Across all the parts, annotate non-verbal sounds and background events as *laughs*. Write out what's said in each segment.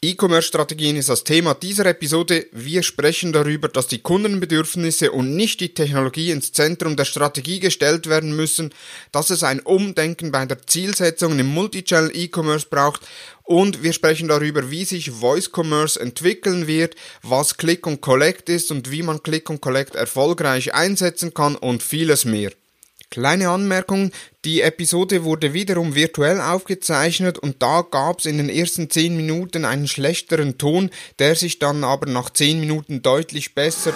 E-Commerce-Strategien ist das Thema dieser Episode. Wir sprechen darüber, dass die Kundenbedürfnisse und nicht die Technologie ins Zentrum der Strategie gestellt werden müssen, dass es ein Umdenken bei der Zielsetzung im Multichannel E-Commerce braucht und wir sprechen darüber, wie sich Voice Commerce entwickeln wird, was Click und Collect ist und wie man Click und Collect erfolgreich einsetzen kann und vieles mehr. Kleine Anmerkung, die Episode wurde wiederum virtuell aufgezeichnet und da gab's in den ersten 10 Minuten einen schlechteren Ton, der sich dann aber nach 10 Minuten deutlich besser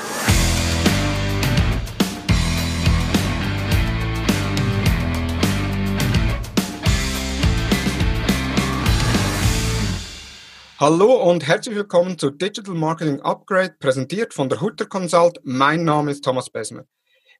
Hallo und herzlich willkommen zu Digital Marketing Upgrade, präsentiert von der Hutter Consult. Mein Name ist Thomas Besmer.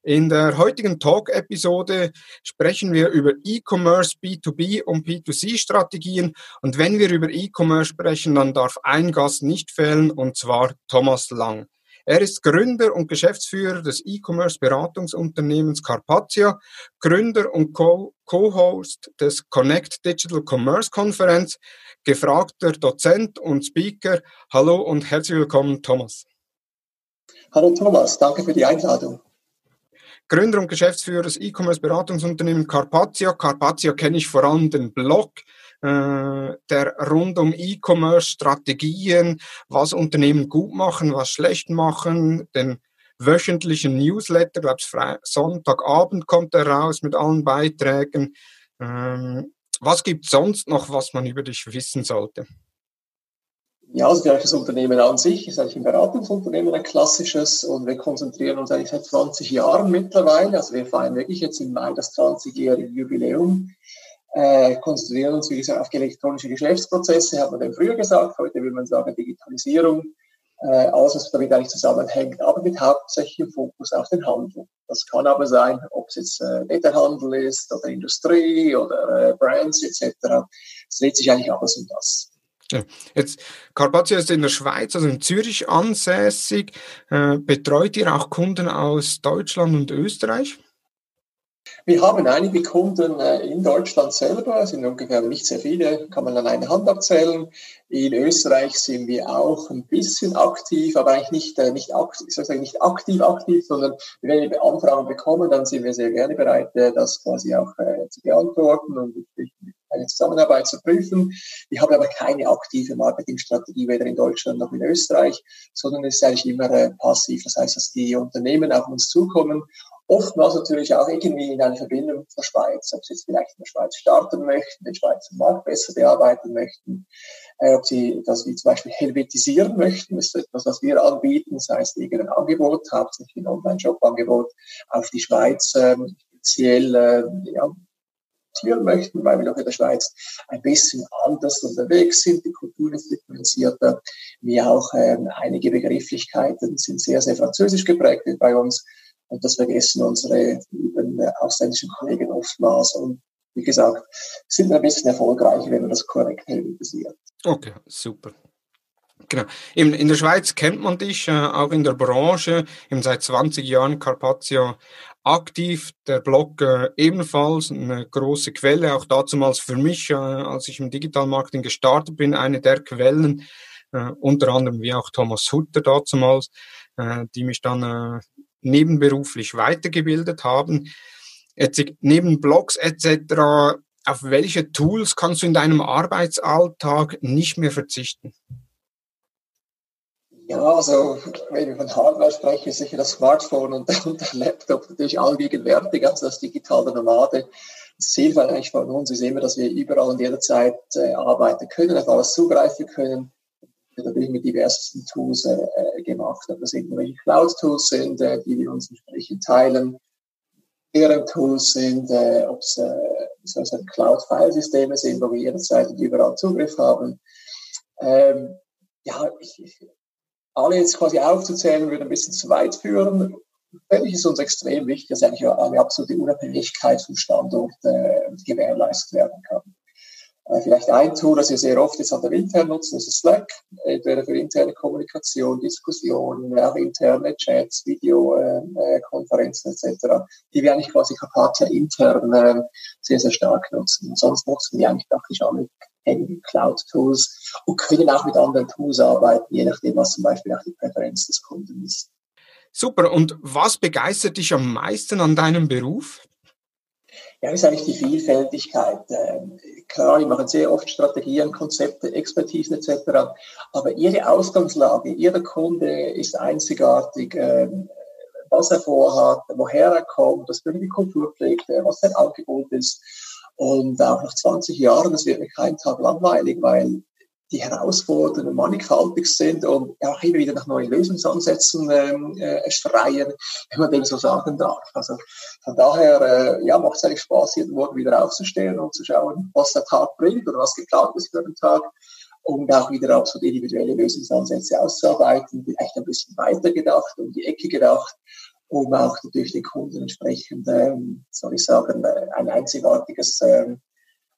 In der heutigen Talk-Episode sprechen wir über E-Commerce, B2B und B2C-Strategien. Und wenn wir über E-Commerce sprechen, dann darf ein Gast nicht fehlen, und zwar Thomas Lang. Er ist Gründer und Geschäftsführer des E-Commerce-Beratungsunternehmens Carpathia, Gründer und Co-Host des Connect Digital Commerce Konferenz, gefragter Dozent und Speaker. Hallo und herzlich willkommen, Thomas. Hallo Thomas, danke für die Einladung. Gründer und Geschäftsführer des E-Commerce-Beratungsunternehmens Carpathia. Carpathia kenne ich vor allem den Blog, äh, der rund um E-Commerce-Strategien, was Unternehmen gut machen, was schlecht machen, den wöchentlichen Newsletter, glaube ich, Sonntagabend kommt er raus mit allen Beiträgen. Ähm, was gibt sonst noch, was man über dich wissen sollte? Ja, also das Unternehmen an sich ist eigentlich ein Beratungsunternehmen, ein klassisches, und wir konzentrieren uns eigentlich seit 20 Jahren mittlerweile. Also wir feiern wirklich jetzt im Mai das 20-jährige Jubiläum, äh, konzentrieren uns, wie gesagt, auf elektronische Geschäftsprozesse, hat man dann früher gesagt, heute will man sagen Digitalisierung, äh, alles, was damit eigentlich zusammenhängt, aber mit hauptsächlichem Fokus auf den Handel. Das kann aber sein, ob es jetzt äh, Netterhandel ist oder Industrie oder äh, Brands etc. Es dreht sich eigentlich alles um das. Ja. Jetzt, Carpazio ist in der Schweiz, also in Zürich ansässig. Äh, betreut ihr auch Kunden aus Deutschland und Österreich? Wir haben einige Kunden äh, in Deutschland selber, es sind ungefähr nicht sehr viele, kann man an einer Hand abzählen. In Österreich sind wir auch ein bisschen aktiv, aber eigentlich nicht, äh, nicht, aktiv, sozusagen nicht aktiv aktiv, sondern wenn wir Anfragen bekommen, dann sind wir sehr gerne bereit, das quasi auch zu beantworten und eine Zusammenarbeit zu prüfen. Ich habe aber keine aktive Marketingstrategie, weder in Deutschland noch in Österreich, sondern es ist eigentlich immer äh, passiv. Das heißt, dass die Unternehmen auf uns zukommen oftmals natürlich auch irgendwie in eine Verbindung der Schweiz, ob sie jetzt vielleicht in der Schweiz starten möchten, den Schweizer Markt besser bearbeiten möchten, äh, ob sie das wie zum Beispiel helvetisieren möchten, ist etwas, was wir anbieten, das heißt irgendein Angebot, hauptsächlich ein Online-Shop-Angebot auf die Schweiz ähm, speziell äh, ja, adaptieren möchten, weil wir doch in der Schweiz ein bisschen anders unterwegs sind. Die Kultur ist differenzierter, wie auch ähm, einige Begrifflichkeiten sind sehr, sehr französisch geprägt bei uns. Und das vergessen unsere lieben äh, ausländischen Kollegen oftmals. Und wie gesagt, sind wir ein bisschen erfolgreicher, wenn man das korrekt helvetisiert. Okay, super. Genau. In, in der Schweiz kennt man dich, äh, auch in der Branche, eben seit 20 Jahren Carpazio aktiv. Der Blog äh, ebenfalls eine große Quelle, auch dazumals für mich, äh, als ich im Digital Marketing gestartet bin, eine der Quellen, äh, unter anderem wie auch Thomas Hutter dazumals, äh, die mich dann äh, nebenberuflich weitergebildet haben. Jetzt, neben Blogs etc., auf welche Tools kannst du in deinem Arbeitsalltag nicht mehr verzichten? Ja, also wenn wir von Hardware sprechen, ist sicher das Smartphone und, *laughs* und der Laptop natürlich allgegenwärtig, also das digitale Nomade. Das Ziel eigentlich von uns ist immer, dass wir überall und jederzeit äh, arbeiten können, auf alles zugreifen können. Wir haben mit diversesten Tools äh, äh, gemacht, ob das irgendwelche Cloud-Tools sind, äh, die wir uns entsprechend teilen, deren Tools sind, äh, ob es äh, Cloud-File-Systeme sind, wo wir jederzeit und überall Zugriff haben. Ähm, ja, ich, ich alle jetzt quasi aufzuzählen, würde ein bisschen zu weit führen. Natürlich ist uns extrem wichtig, dass eigentlich eine absolute Unabhängigkeit vom Standort äh, gewährleistet werden kann. Äh, vielleicht ein Tool, das wir sehr oft jetzt an der intern nutzen, ist Slack, entweder für interne Kommunikation, Diskussionen, auch interne Chats, Videokonferenzen äh, etc., die wir eigentlich quasi Carpathia intern äh, sehr, sehr stark nutzen. Und sonst nutzen wir eigentlich praktisch alle Cloud-Tools und können auch mit anderen Tools arbeiten, je nachdem, was zum Beispiel auch die Präferenz des Kunden ist. Super. Und was begeistert dich am meisten an deinem Beruf? Ja, ist eigentlich die Vielfältigkeit. Ähm, klar, die machen sehr oft Strategien, Konzepte, Expertisen etc. Aber ihre Ausgangslage, jeder Kunde ist einzigartig, ähm, was er vorhat, woher er kommt, was für eine Kultur pflegt, was sein Angebot ist. Und auch nach 20 Jahren, das wird mir keinen Tag langweilig, weil die Herausforderungen mannigfaltig sind und auch immer wieder nach neuen Lösungsansätzen ähm, äh, schreien, wenn man dem so sagen darf. Also von daher äh, ja, macht es eigentlich Spaß, jeden Morgen wieder aufzustehen und zu schauen, was der Tag bringt oder was geplant ist für den Tag und auch wieder so individuelle Lösungsansätze auszuarbeiten, vielleicht ein bisschen weiter gedacht, um die Ecke gedacht, um auch natürlich den Kunden entsprechend, ähm, soll ich sagen, äh, ein einzigartiges ähm,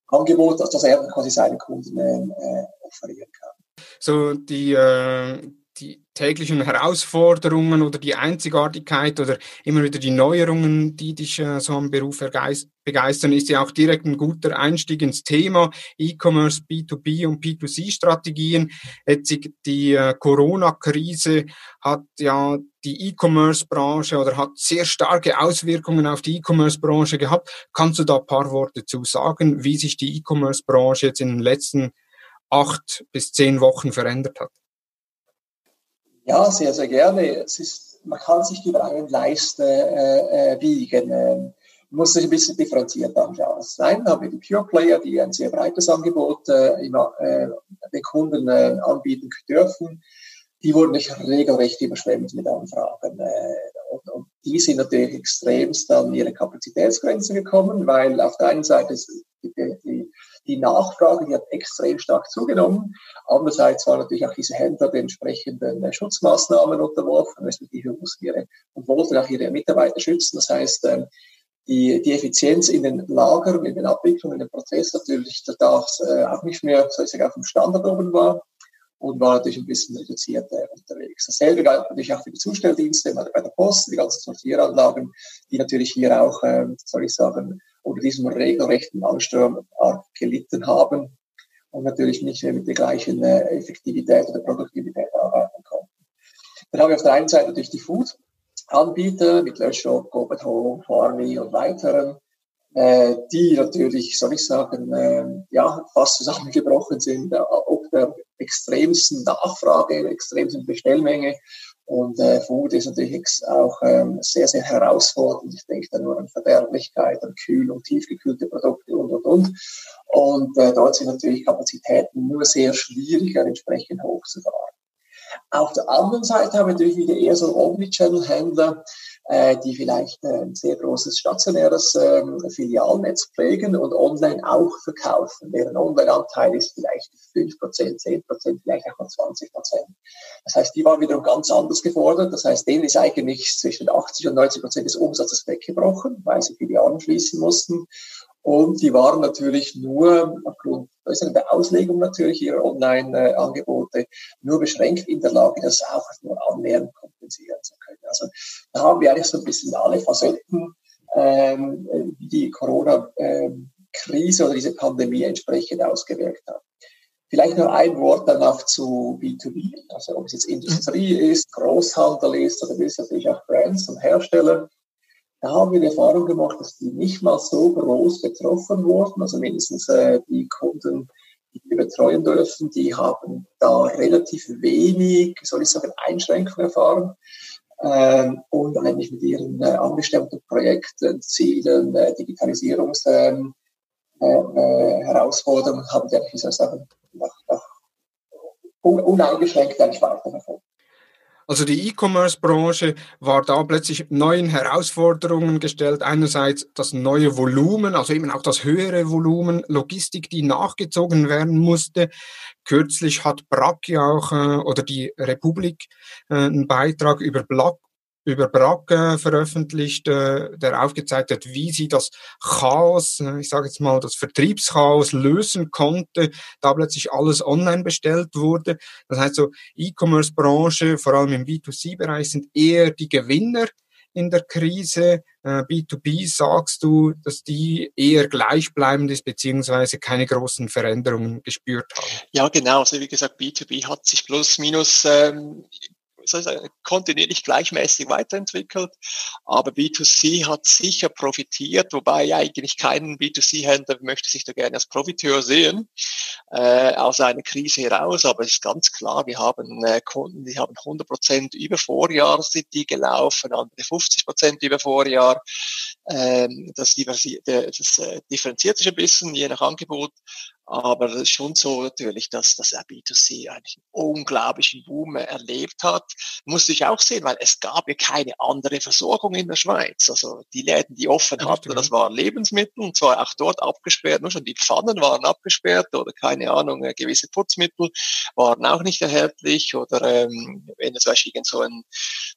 Angebot, das er quasi seinen Kunden äh, offerieren kann. So die, äh, die täglichen Herausforderungen oder die Einzigartigkeit oder immer wieder die Neuerungen, die dich äh, so am Beruf begeistern, ist ja auch direkt ein guter Einstieg ins Thema E-Commerce, B2B und P2C-Strategien. Jetzt die äh, Corona-Krise hat ja die E-Commerce-Branche oder hat sehr starke Auswirkungen auf die E-Commerce-Branche gehabt. Kannst du da ein paar Worte zu sagen, wie sich die E-Commerce-Branche jetzt in den letzten acht bis zehn Wochen verändert hat? Ja, sehr, sehr gerne. Es ist, man kann sich die Brauen Leiste äh, äh, wiegen. Ähm, muss sich ein bisschen differenziert anschauen. Nein, haben wir die Pure Player, die ein sehr breites Angebot äh, immer, äh, den Kunden äh, anbieten dürfen. Die wurden nicht regelrecht überschwemmt mit Anfragen. Äh, und, und die sind natürlich extremst an ihre Kapazitätsgrenzen gekommen, weil auf der einen Seite die, die die Nachfrage, die hat extrem stark zugenommen. Andererseits waren natürlich auch diese Händler den entsprechenden äh, Schutzmaßnahmen unterworfen, respektive mussten ihre und wollten auch ihre Mitarbeiter schützen. Das heißt, ähm, die, die Effizienz in den Lagern, in den Abwicklungen, in den Prozess natürlich, dass äh, auch nicht mehr so ich auf dem Standard oben war und war natürlich ein bisschen reduziert äh, unterwegs. Dasselbe galt natürlich auch für die Zustelldienste bei der Post, die ganzen Sortieranlagen, die natürlich hier auch, äh, soll ich sagen, unter diesem regelrechten Ansturm gelitten haben und natürlich nicht mehr mit der gleichen äh, Effektivität oder Produktivität arbeiten konnten. Dann haben wir auf der einen Seite natürlich die Food-Anbieter mit Löschshop, Gobet Home, Farmy und weiteren, äh, die natürlich, soll ich sagen, äh, ja, fast zusammengebrochen sind, äh, ob der extremsten Nachfrage, extremsten Bestellmenge und äh, Food ist natürlich auch ähm, sehr, sehr herausfordernd. Ich denke da nur an Verderblichkeit, an Kühlung, tiefgekühlte Produkte und, und, und. Und äh, dort sind natürlich Kapazitäten nur sehr schwierig, entsprechend hochzufahren. Auf der anderen Seite haben wir natürlich wieder eher so Omnichannel-Händler, äh, die vielleicht ein sehr großes stationäres äh, Filialnetz pflegen und online auch verkaufen. Deren Online-Anteil ist vielleicht 5%, 10%, vielleicht auch mal 20%. Das heißt, die waren wiederum ganz anders gefordert. Das heißt, denen ist eigentlich zwischen 80 und 90 Prozent des Umsatzes weggebrochen, weil sie Filialen schließen mussten. Und die waren natürlich nur aufgrund der Auslegung natürlich ihrer Online-Angebote nur beschränkt in der Lage, das auch nur annähernd kompensieren zu können. Also da haben wir eigentlich so ein bisschen alle Facetten, ähm, wie die Corona-Krise oder diese Pandemie entsprechend ausgewirkt hat. Vielleicht noch ein Wort danach zu B2B, also ob es jetzt Industrie ist, Großhandel ist oder natürlich auch Brands und Hersteller. Da haben wir die Erfahrung gemacht, dass die nicht mal so groß betroffen wurden. Also mindestens äh, die Kunden, die wir betreuen dürfen, die haben da relativ wenig, soll ich sagen, Einschränkungen erfahren. Ähm, und eigentlich mit ihren äh, angestammten Projekten, Zielen, äh, Digitalisierungsherausforderungen äh, äh, haben die eigentlich, wie soll ich nach, nach uneingeschränkt eigentlich weiterverfolgt. Also die E-Commerce-Branche war da plötzlich neuen Herausforderungen gestellt. Einerseits das neue Volumen, also eben auch das höhere Volumen, Logistik, die nachgezogen werden musste. Kürzlich hat Brack ja auch äh, oder die Republik äh, einen Beitrag über Black über Brack äh, veröffentlicht, äh, der aufgezeigt hat, wie sie das Chaos, äh, ich sage jetzt mal das Vertriebschaos lösen konnte, da plötzlich alles online bestellt wurde. Das heißt so, E-Commerce-Branche, vor allem im B2C-Bereich, sind eher die Gewinner in der Krise? B2B äh, sagst du, dass die eher gleichbleibend ist, beziehungsweise keine großen Veränderungen gespürt haben. Ja, genau. Also wie gesagt, B2B hat sich plus minus ähm, kontinuierlich gleichmäßig weiterentwickelt. Aber B2C hat sicher profitiert, wobei eigentlich kein B2C-Händler möchte sich da gerne als Profiteur sehen, äh, aus einer Krise heraus. Aber es ist ganz klar, wir haben äh, Kunden, die haben 100 Prozent über Vorjahr sind die gelaufen, andere 50 Prozent über Vorjahr. Ähm, das, das äh, differenziert sich ein bisschen je nach Angebot. Aber es ist schon so natürlich, dass das B2C eigentlich einen unglaublichen Boom erlebt hat. Muss ich auch sehen, weil es gab ja keine andere Versorgung in der Schweiz. Also die Läden, die offen hatten, das waren Lebensmittel und zwar auch dort abgesperrt. Nur schon die Pfannen waren abgesperrt oder keine Ahnung, äh, gewisse Putzmittel waren auch nicht erhältlich oder ähm, wenn es zum irgend so ein,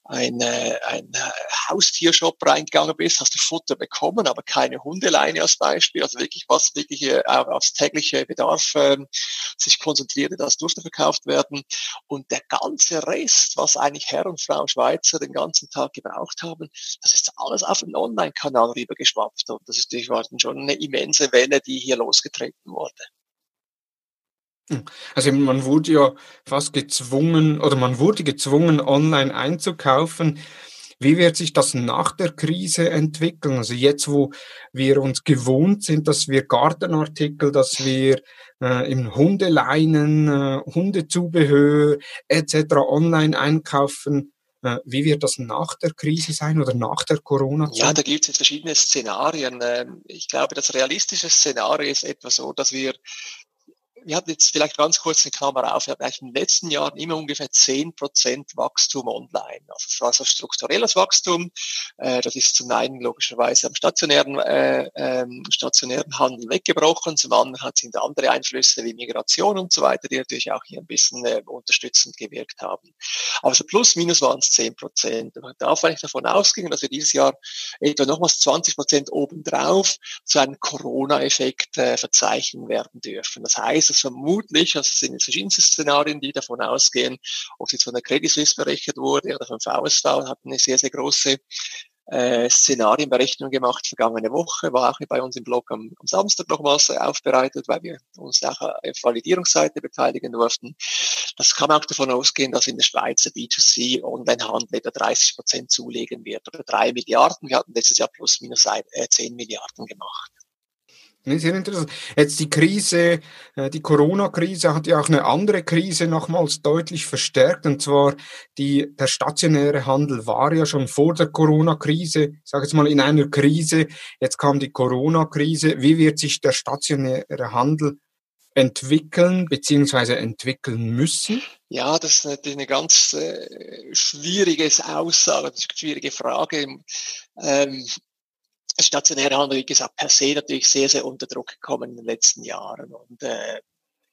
ein, äh, ein äh, Haustiershop reingegangen bist, hast du Futter bekommen, aber keine Hundeleine als Beispiel. Also wirklich was wirklich äh, aufs tägliche Bedarf äh, sich konzentrierte, das durfte verkauft werden. Und der ganze Rest, was eigentlich Herr und Frau Schweizer den ganzen Tag gebraucht haben, das ist alles auf den Online-Kanal rübergeschwappt. Und das ist natürlich schon eine immense Welle, die hier losgetreten wurde. Hm. Also man wurde ja fast gezwungen oder man wurde gezwungen, online einzukaufen. Wie wird sich das nach der Krise entwickeln? Also jetzt, wo wir uns gewohnt sind, dass wir Gartenartikel, dass wir äh, im Hundeleinen, äh, Hundezubehör etc. online einkaufen, äh, wie wird das nach der Krise sein oder nach der Corona? -Zeit? Ja, da gibt es verschiedene Szenarien. Ähm, ich glaube, das realistische Szenario ist etwa so, dass wir wir hatten jetzt vielleicht ganz kurz eine Klammer auf, wir hatten eigentlich in den letzten Jahren immer ungefähr zehn Prozent Wachstum online. Also es war so strukturelles Wachstum. Äh, das ist zum einen logischerweise am stationären, äh, ähm, stationären Handel weggebrochen, zum anderen sind andere Einflüsse wie Migration und so weiter, die natürlich auch hier ein bisschen äh, unterstützend gewirkt haben. Aber so plus minus waren es zehn Prozent. Man darf eigentlich davon ausgehen, dass wir dieses Jahr etwa nochmals 20 Prozent obendrauf zu einem Corona-Effekt äh, verzeichnen werden dürfen. Das heißt, ist es vermutlich, also es sind verschiedenste Szenarien, die davon ausgehen, ob es jetzt von der Credit Suisse berechnet wurde oder vom VSV, hat eine sehr, sehr große äh, Szenarienberechnung gemacht vergangene Woche, war auch bei uns im Blog am, am Samstag nochmals aufbereitet, weil wir uns auch auf Validierungsseite beteiligen durften. Das kann auch davon ausgehen, dass in der Schweiz der B2C Onlinehandel etwa 30 Prozent zulegen wird oder drei Milliarden. Wir hatten letztes Jahr plus minus ein, äh, 10 Milliarden gemacht. Sehr interessant. Jetzt die Krise, äh, die Corona-Krise hat ja auch eine andere Krise nochmals deutlich verstärkt, und zwar die, der stationäre Handel war ja schon vor der Corona-Krise, ich sage jetzt mal in einer Krise, jetzt kam die Corona-Krise. Wie wird sich der stationäre Handel entwickeln beziehungsweise entwickeln müssen? Ja, das ist natürlich eine ganz äh, schwierige Aussage, eine schwierige Frage. Ähm, stationäre Handel, wie gesagt, per se natürlich sehr, sehr unter Druck gekommen in den letzten Jahren. Und äh,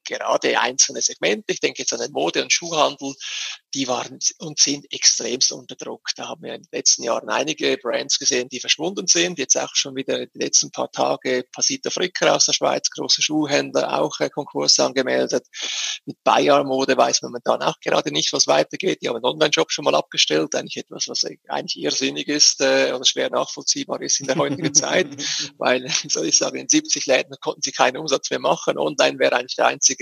gerade einzelne Segmente, ich denke jetzt an den Mode- und Schuhhandel, die waren und sind extremst unter Druck. Da haben wir in den letzten Jahren einige Brands gesehen, die verschwunden sind. Jetzt auch schon wieder in den letzten paar Tage Pasita Fricker aus der Schweiz, große Schuhhändler, auch äh, Konkurs angemeldet. Mit Bayer Mode weiß man momentan auch gerade nicht, was weitergeht. Die haben einen Online-Shop schon mal abgestellt. Eigentlich etwas, was eigentlich irrsinnig ist äh, oder schwer nachvollziehbar ist in der heutigen Zeit. *laughs* Weil, *laughs* soll ich sagen, in 70 Läden konnten sie keinen Umsatz mehr machen. Online wäre eigentlich der einzige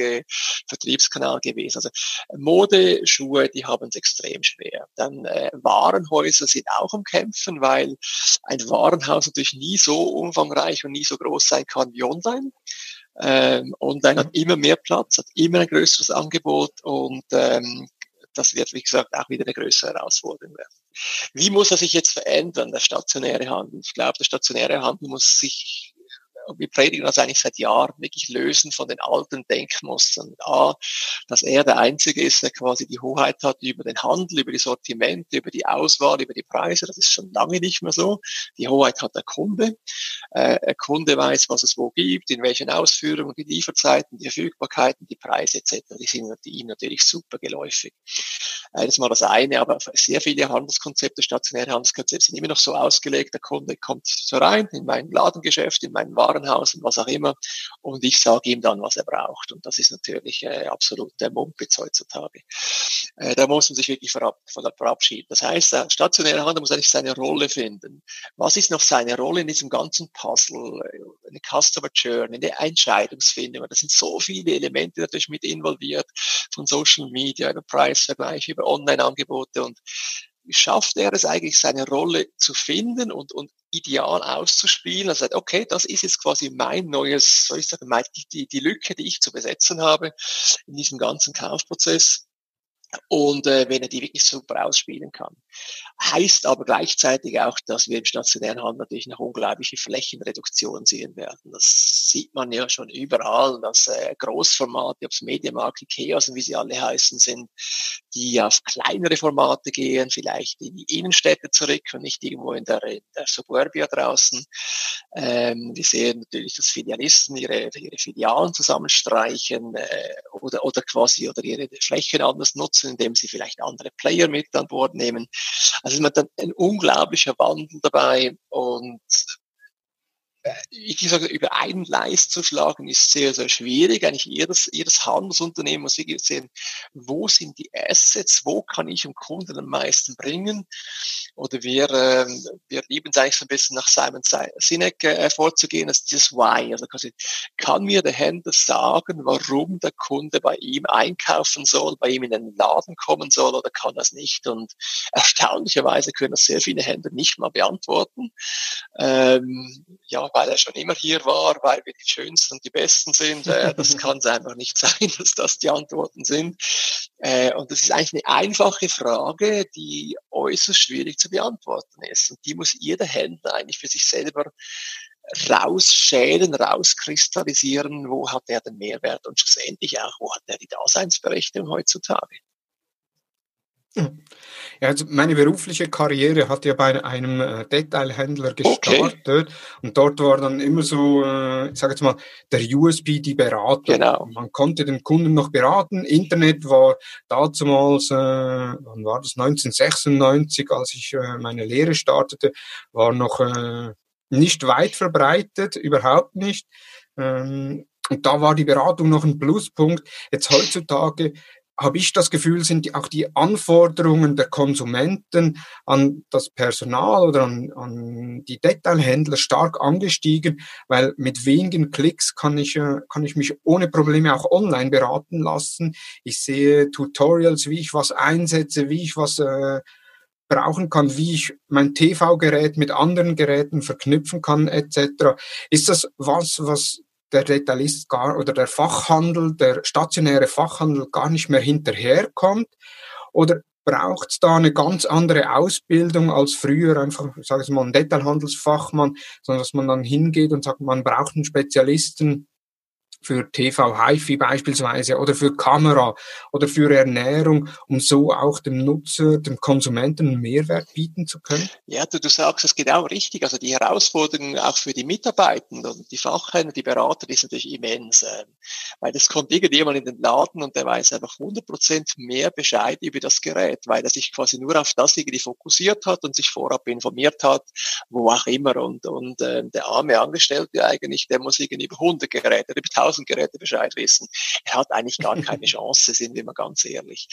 Vertriebskanal gewesen. Also Mode, Schuhe, die haben es extrem schwer. Dann äh, Warenhäuser sind auch am Kämpfen, weil ein Warenhaus natürlich nie so umfangreich und nie so groß sein kann wie online. Ähm, online hat immer mehr Platz, hat immer ein größeres Angebot und ähm, das wird, wie gesagt, auch wieder eine größere Herausforderung werden. Wie muss er sich jetzt verändern, der stationäre Handel? Ich glaube, der stationäre Handel muss sich wir predigen das eigentlich seit Jahren, wirklich lösen von den alten Denkmustern. A, dass er der Einzige ist, der quasi die Hoheit hat über den Handel, über die Sortimente, über die Auswahl, über die Preise. Das ist schon lange nicht mehr so. Die Hoheit hat der Kunde. Äh, der Kunde weiß, was es wo gibt, in welchen Ausführungen, die Lieferzeiten, die Verfügbarkeiten, die Preise etc. Die sind ihm natürlich super geläufig. Das ist mal das eine, aber sehr viele Handelskonzepte, stationäre Handelskonzepte sind immer noch so ausgelegt, der Kunde kommt so rein in mein Ladengeschäft, in mein Warenhaus und was auch immer und ich sage ihm dann, was er braucht. Und das ist natürlich äh, absolut der Mumpitz heutzutage. Äh, da muss man sich wirklich verab verabschieden. Das heißt, der stationäre Handel muss eigentlich seine Rolle finden. Was ist noch seine Rolle in diesem ganzen Puzzle? Eine Customer Journey, eine Entscheidungsfindung. Da sind so viele Elemente natürlich mit involviert, von Social Media über Preisvergleich, über Online-Angebote und schafft er es eigentlich, seine Rolle zu finden und, und ideal auszuspielen. Sagt, okay, das ist jetzt quasi mein neues, soll ich sagen, die, die Lücke, die ich zu besetzen habe in diesem ganzen Kaufprozess und äh, wenn er die wirklich super ausspielen kann. Heißt aber gleichzeitig auch, dass wir im stationären Handel natürlich noch unglaubliche Flächenreduktion sehen werden. Das sieht man ja schon überall, dass äh, Großformate, ob es Mediamarkt, Ikeas und wie sie alle heißen sind, die auf kleinere Formate gehen, vielleicht in die Innenstädte zurück und nicht irgendwo in der, in der Suburbia draußen. Ähm, wir sehen natürlich, dass Filialisten ihre, ihre Filialen zusammenstreichen äh, oder, oder quasi oder ihre Flächen anders nutzen, indem sie vielleicht andere Player mit an Bord nehmen. Also man dann ein unglaublicher Wandel dabei und wie gesagt, über einen Leist zu schlagen, ist sehr, sehr schwierig. Eigentlich jedes, jedes Handelsunternehmen muss wirklich sehen, wo sind die Assets, wo kann ich dem Kunden am meisten bringen. Oder wir, äh, wir lieben es eigentlich so ein bisschen nach Simon Sinek äh, vorzugehen, als dieses Why. Also quasi, kann mir der Händler sagen, warum der Kunde bei ihm einkaufen soll, bei ihm in den Laden kommen soll oder kann das nicht? Und erstaunlicherweise können das sehr viele Händler nicht mal beantworten. Ähm, ja, weil er schon immer hier war, weil wir die Schönsten und die Besten sind. Äh, das *laughs* kann es einfach nicht sein, dass das die Antworten sind. Äh, und das ist eigentlich eine einfache Frage, die äußerst schwierig zu beantworten ist. Und die muss jeder Händler eigentlich für sich selber rausschälen, rauskristallisieren, wo hat er den Mehrwert und schlussendlich auch, wo hat er die Daseinsberechtigung heutzutage. Ja, also meine berufliche Karriere hat ja bei einem äh, Detailhändler gestartet okay. und dort war dann immer so, äh, ich sage jetzt mal, der USB die Beratung. Genau. Man konnte den Kunden noch beraten. Internet war damals, äh, wann war das? 1996, als ich äh, meine Lehre startete, war noch äh, nicht weit verbreitet, überhaupt nicht. Ähm, und da war die Beratung noch ein Pluspunkt. Jetzt heutzutage habe ich das Gefühl, sind auch die Anforderungen der Konsumenten an das Personal oder an, an die Detailhändler stark angestiegen, weil mit wenigen Klicks kann ich, äh, kann ich mich ohne Probleme auch online beraten lassen. Ich sehe Tutorials, wie ich was einsetze, wie ich was äh, brauchen kann, wie ich mein TV-Gerät mit anderen Geräten verknüpfen kann, etc. Ist das was, was der Detailist gar oder der Fachhandel, der stationäre Fachhandel gar nicht mehr hinterherkommt? Oder braucht es da eine ganz andere Ausbildung als früher, einfach, ich sage es mal, ein Detailhandelsfachmann, sondern dass man dann hingeht und sagt, man braucht einen Spezialisten, für TV HiFi beispielsweise oder für Kamera oder für Ernährung, um so auch dem Nutzer, dem Konsumenten einen Mehrwert bieten zu können? Ja, du, du sagst es genau richtig. Also die Herausforderungen auch für die Mitarbeitenden die Fachhändler, die Berater, die sind natürlich immens. Äh, weil das kommt irgendjemand in den Laden und der weiß einfach 100 Prozent mehr Bescheid über das Gerät, weil er sich quasi nur auf das irgendwie fokussiert hat und sich vorab informiert hat, wo auch immer. Und, und äh, der arme Angestellte eigentlich, der muss irgendwie über 100 Geräte, über 1000 1000 Geräte Bescheid wissen. Er hat eigentlich gar keine *laughs* Chance, sind wir mal ganz ehrlich.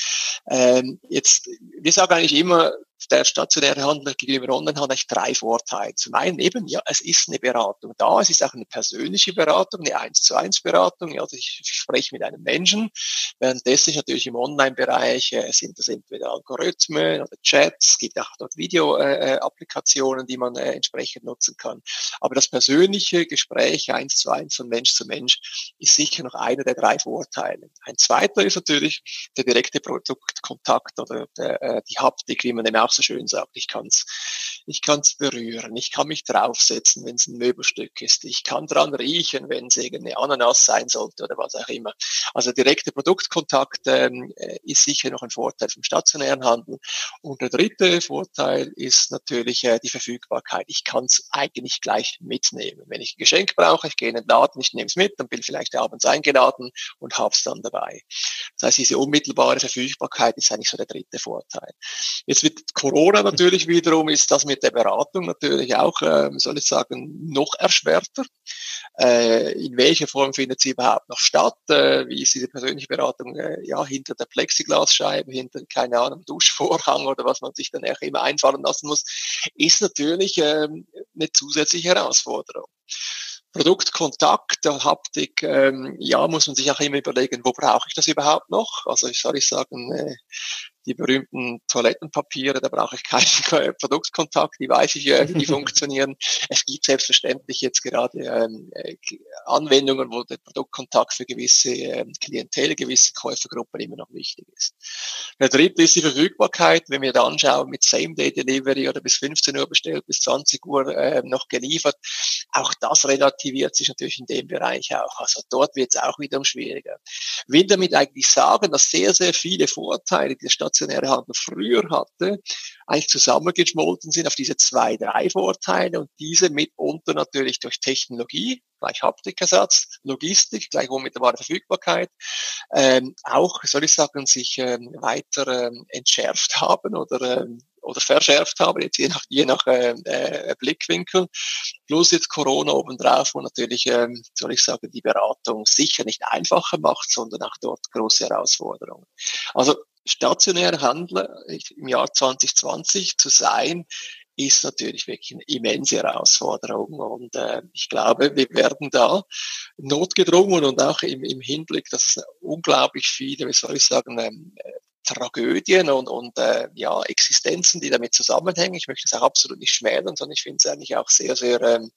Ähm, jetzt, wir sagen eigentlich immer, der stationäre Handel gegenüber Online hat eigentlich drei Vorteile. Zum einen eben, ja, es ist eine Beratung da, es ist auch eine persönliche Beratung, eine eins zu eins Beratung. Ja, also ich, spreche mit einem Menschen. Währenddessen natürlich im Online-Bereich äh, sind das entweder Algorithmen oder Chats, gibt auch dort Video-Applikationen, äh, die man äh, entsprechend nutzen kann. Aber das persönliche Gespräch eins zu eins von Mensch zu Mensch ist sicher noch einer der drei Vorteile. Ein zweiter ist natürlich der direkte Produktkontakt oder der, äh, die Haptik, wie man eben auch auch so schön sagt, ich kann es ich kann's berühren, ich kann mich draufsetzen, wenn es ein Möbelstück ist, ich kann dran riechen, wenn es irgendeine Ananas sein sollte oder was auch immer. Also direkter Produktkontakt ähm, äh, ist sicher noch ein Vorteil vom stationären Handel. Und der dritte Vorteil ist natürlich äh, die Verfügbarkeit. Ich kann es eigentlich gleich mitnehmen. Wenn ich ein Geschenk brauche, ich gehe in den Laden, ich nehme es mit, dann bin ich vielleicht abends eingeladen und habe es dann dabei. Das heißt, diese unmittelbare Verfügbarkeit ist eigentlich so der dritte Vorteil. Jetzt mit Corona natürlich wiederum ist das mit der Beratung natürlich auch, äh, soll ich sagen, noch erschwerter. Äh, in welcher Form findet sie überhaupt noch statt? Äh, wie ist diese persönliche Beratung äh, ja hinter der Plexiglasscheibe, hinter keine Ahnung Duschvorhang oder was man sich dann auch immer einfallen lassen muss, ist natürlich ähm, eine zusätzliche Herausforderung. Produktkontakt, Haptik, ähm, ja, muss man sich auch immer überlegen, wo brauche ich das überhaupt noch? Also ich soll ich sagen, äh, die berühmten Toilettenpapiere, da brauche ich keinen *laughs* Produktkontakt, die weiß ich, wie die *laughs* funktionieren. Es gibt selbstverständlich jetzt gerade ähm, äh, Anwendungen, wo der Produktkontakt für gewisse ähm, Klientel, gewisse Käufergruppen immer noch wichtig ist. Der dritte ist die Verfügbarkeit. Wenn wir da anschauen, mit Same-Day-Delivery oder bis 15 Uhr bestellt, bis 20 Uhr äh, noch geliefert, auch das relativiert sich natürlich in dem Bereich auch. Also dort wird es auch wiederum schwieriger. Will damit eigentlich sagen, dass sehr, sehr viele Vorteile, die der stationäre Handel früher hatte, eigentlich zusammengeschmolzen sind auf diese zwei, drei Vorteile und diese mitunter natürlich durch Technologie, gleich Haptikersatz, Logistik, gleich unmittelbare Verfügbarkeit, ähm, auch, soll ich sagen, sich ähm, weiter ähm, entschärft haben oder ähm, oder verschärft haben, jetzt je nach, je nach äh, äh, Blickwinkel. Plus jetzt Corona obendrauf, wo natürlich, ähm, soll ich sagen, die Beratung sicher nicht einfacher macht, sondern auch dort große Herausforderungen. Also stationär Handler im Jahr 2020 zu sein, ist natürlich wirklich eine immense Herausforderung. Und äh, ich glaube, wir werden da notgedrungen und auch im, im Hinblick, dass es unglaublich viele, wie soll ich sagen, ähm, Tragödien und, und äh, ja, Existenzen, die damit zusammenhängen. Ich möchte es auch absolut nicht schmälern, sondern ich finde es eigentlich auch sehr, sehr ähm,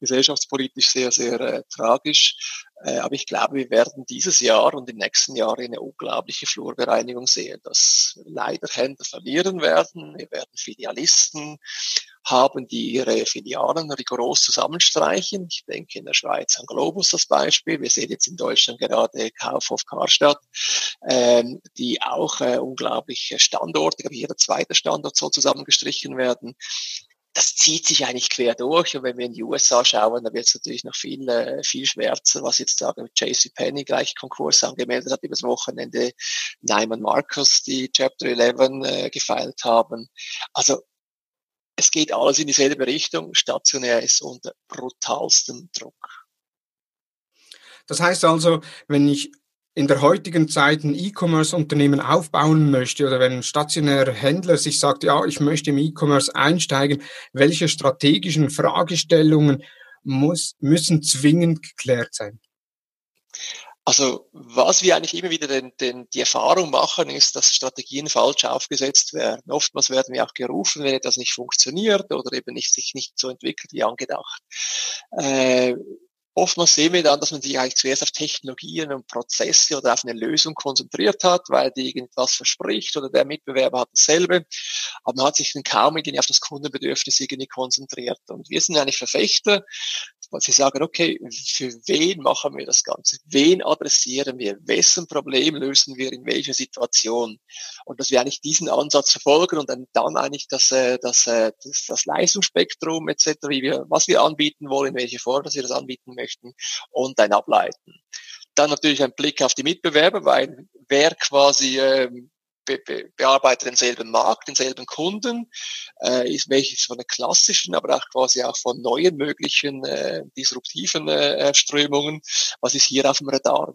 gesellschaftspolitisch sehr, sehr äh, tragisch. Äh, aber ich glaube, wir werden dieses Jahr und im nächsten Jahr eine unglaubliche Flurbereinigung sehen, dass leider Händler verlieren werden. Wir werden Filialisten haben, die ihre Filialen rigoros zusammenstreichen. Ich denke in der Schweiz an Globus das Beispiel. Wir sehen jetzt in Deutschland gerade Kaufhof Karstadt, ähm, die auch äh, unglaubliche Standorte, aber jeder zweite Standort soll zusammengestrichen werden das zieht sich eigentlich quer durch. Und wenn wir in die USA schauen, dann wird es natürlich noch viel, äh, viel schwärzer, was jetzt sagen JC Penny gleich Konkurs angemeldet hat übers Wochenende, Nyman Marcus, die Chapter 11 äh, gefeilt haben. Also es geht alles in dieselbe Richtung. Stationär ist unter brutalstem Druck. Das heißt also, wenn ich in der heutigen Zeit ein E-Commerce-Unternehmen aufbauen möchte oder wenn ein stationärer Händler sich sagt, ja, ich möchte im E-Commerce einsteigen, welche strategischen Fragestellungen muss, müssen zwingend geklärt sein? Also was wir eigentlich immer wieder den, den, die Erfahrung machen, ist, dass Strategien falsch aufgesetzt werden. Oftmals werden wir auch gerufen, wenn etwas nicht funktioniert oder eben nicht, sich nicht so entwickelt wie angedacht. Äh, Oftmals sehen wir dann, dass man sich eigentlich zuerst auf Technologien und Prozesse oder auf eine Lösung konzentriert hat, weil die irgendwas verspricht oder der Mitbewerber hat dasselbe. Aber man hat sich dann kaum irgendwie auf das Kundenbedürfnis irgendwie konzentriert. Und wir sind eigentlich Verfechter sie sagen, okay, für wen machen wir das Ganze? Wen adressieren wir? Wessen Problem lösen wir in welcher Situation? Und dass wir eigentlich diesen Ansatz verfolgen und dann, dann eigentlich das, äh, das, äh, das, das Leistungsspektrum etc., wie wir, was wir anbieten wollen, in welche Form dass wir das anbieten möchten und dann ableiten. Dann natürlich ein Blick auf die Mitbewerber, weil wer quasi ähm, be be bearbeitet denselben Markt, denselben Kunden, äh, ist welches von den klassischen, aber auch quasi auch von neuen möglichen äh, disruptiven äh, Strömungen. Was ist hier auf dem Radar?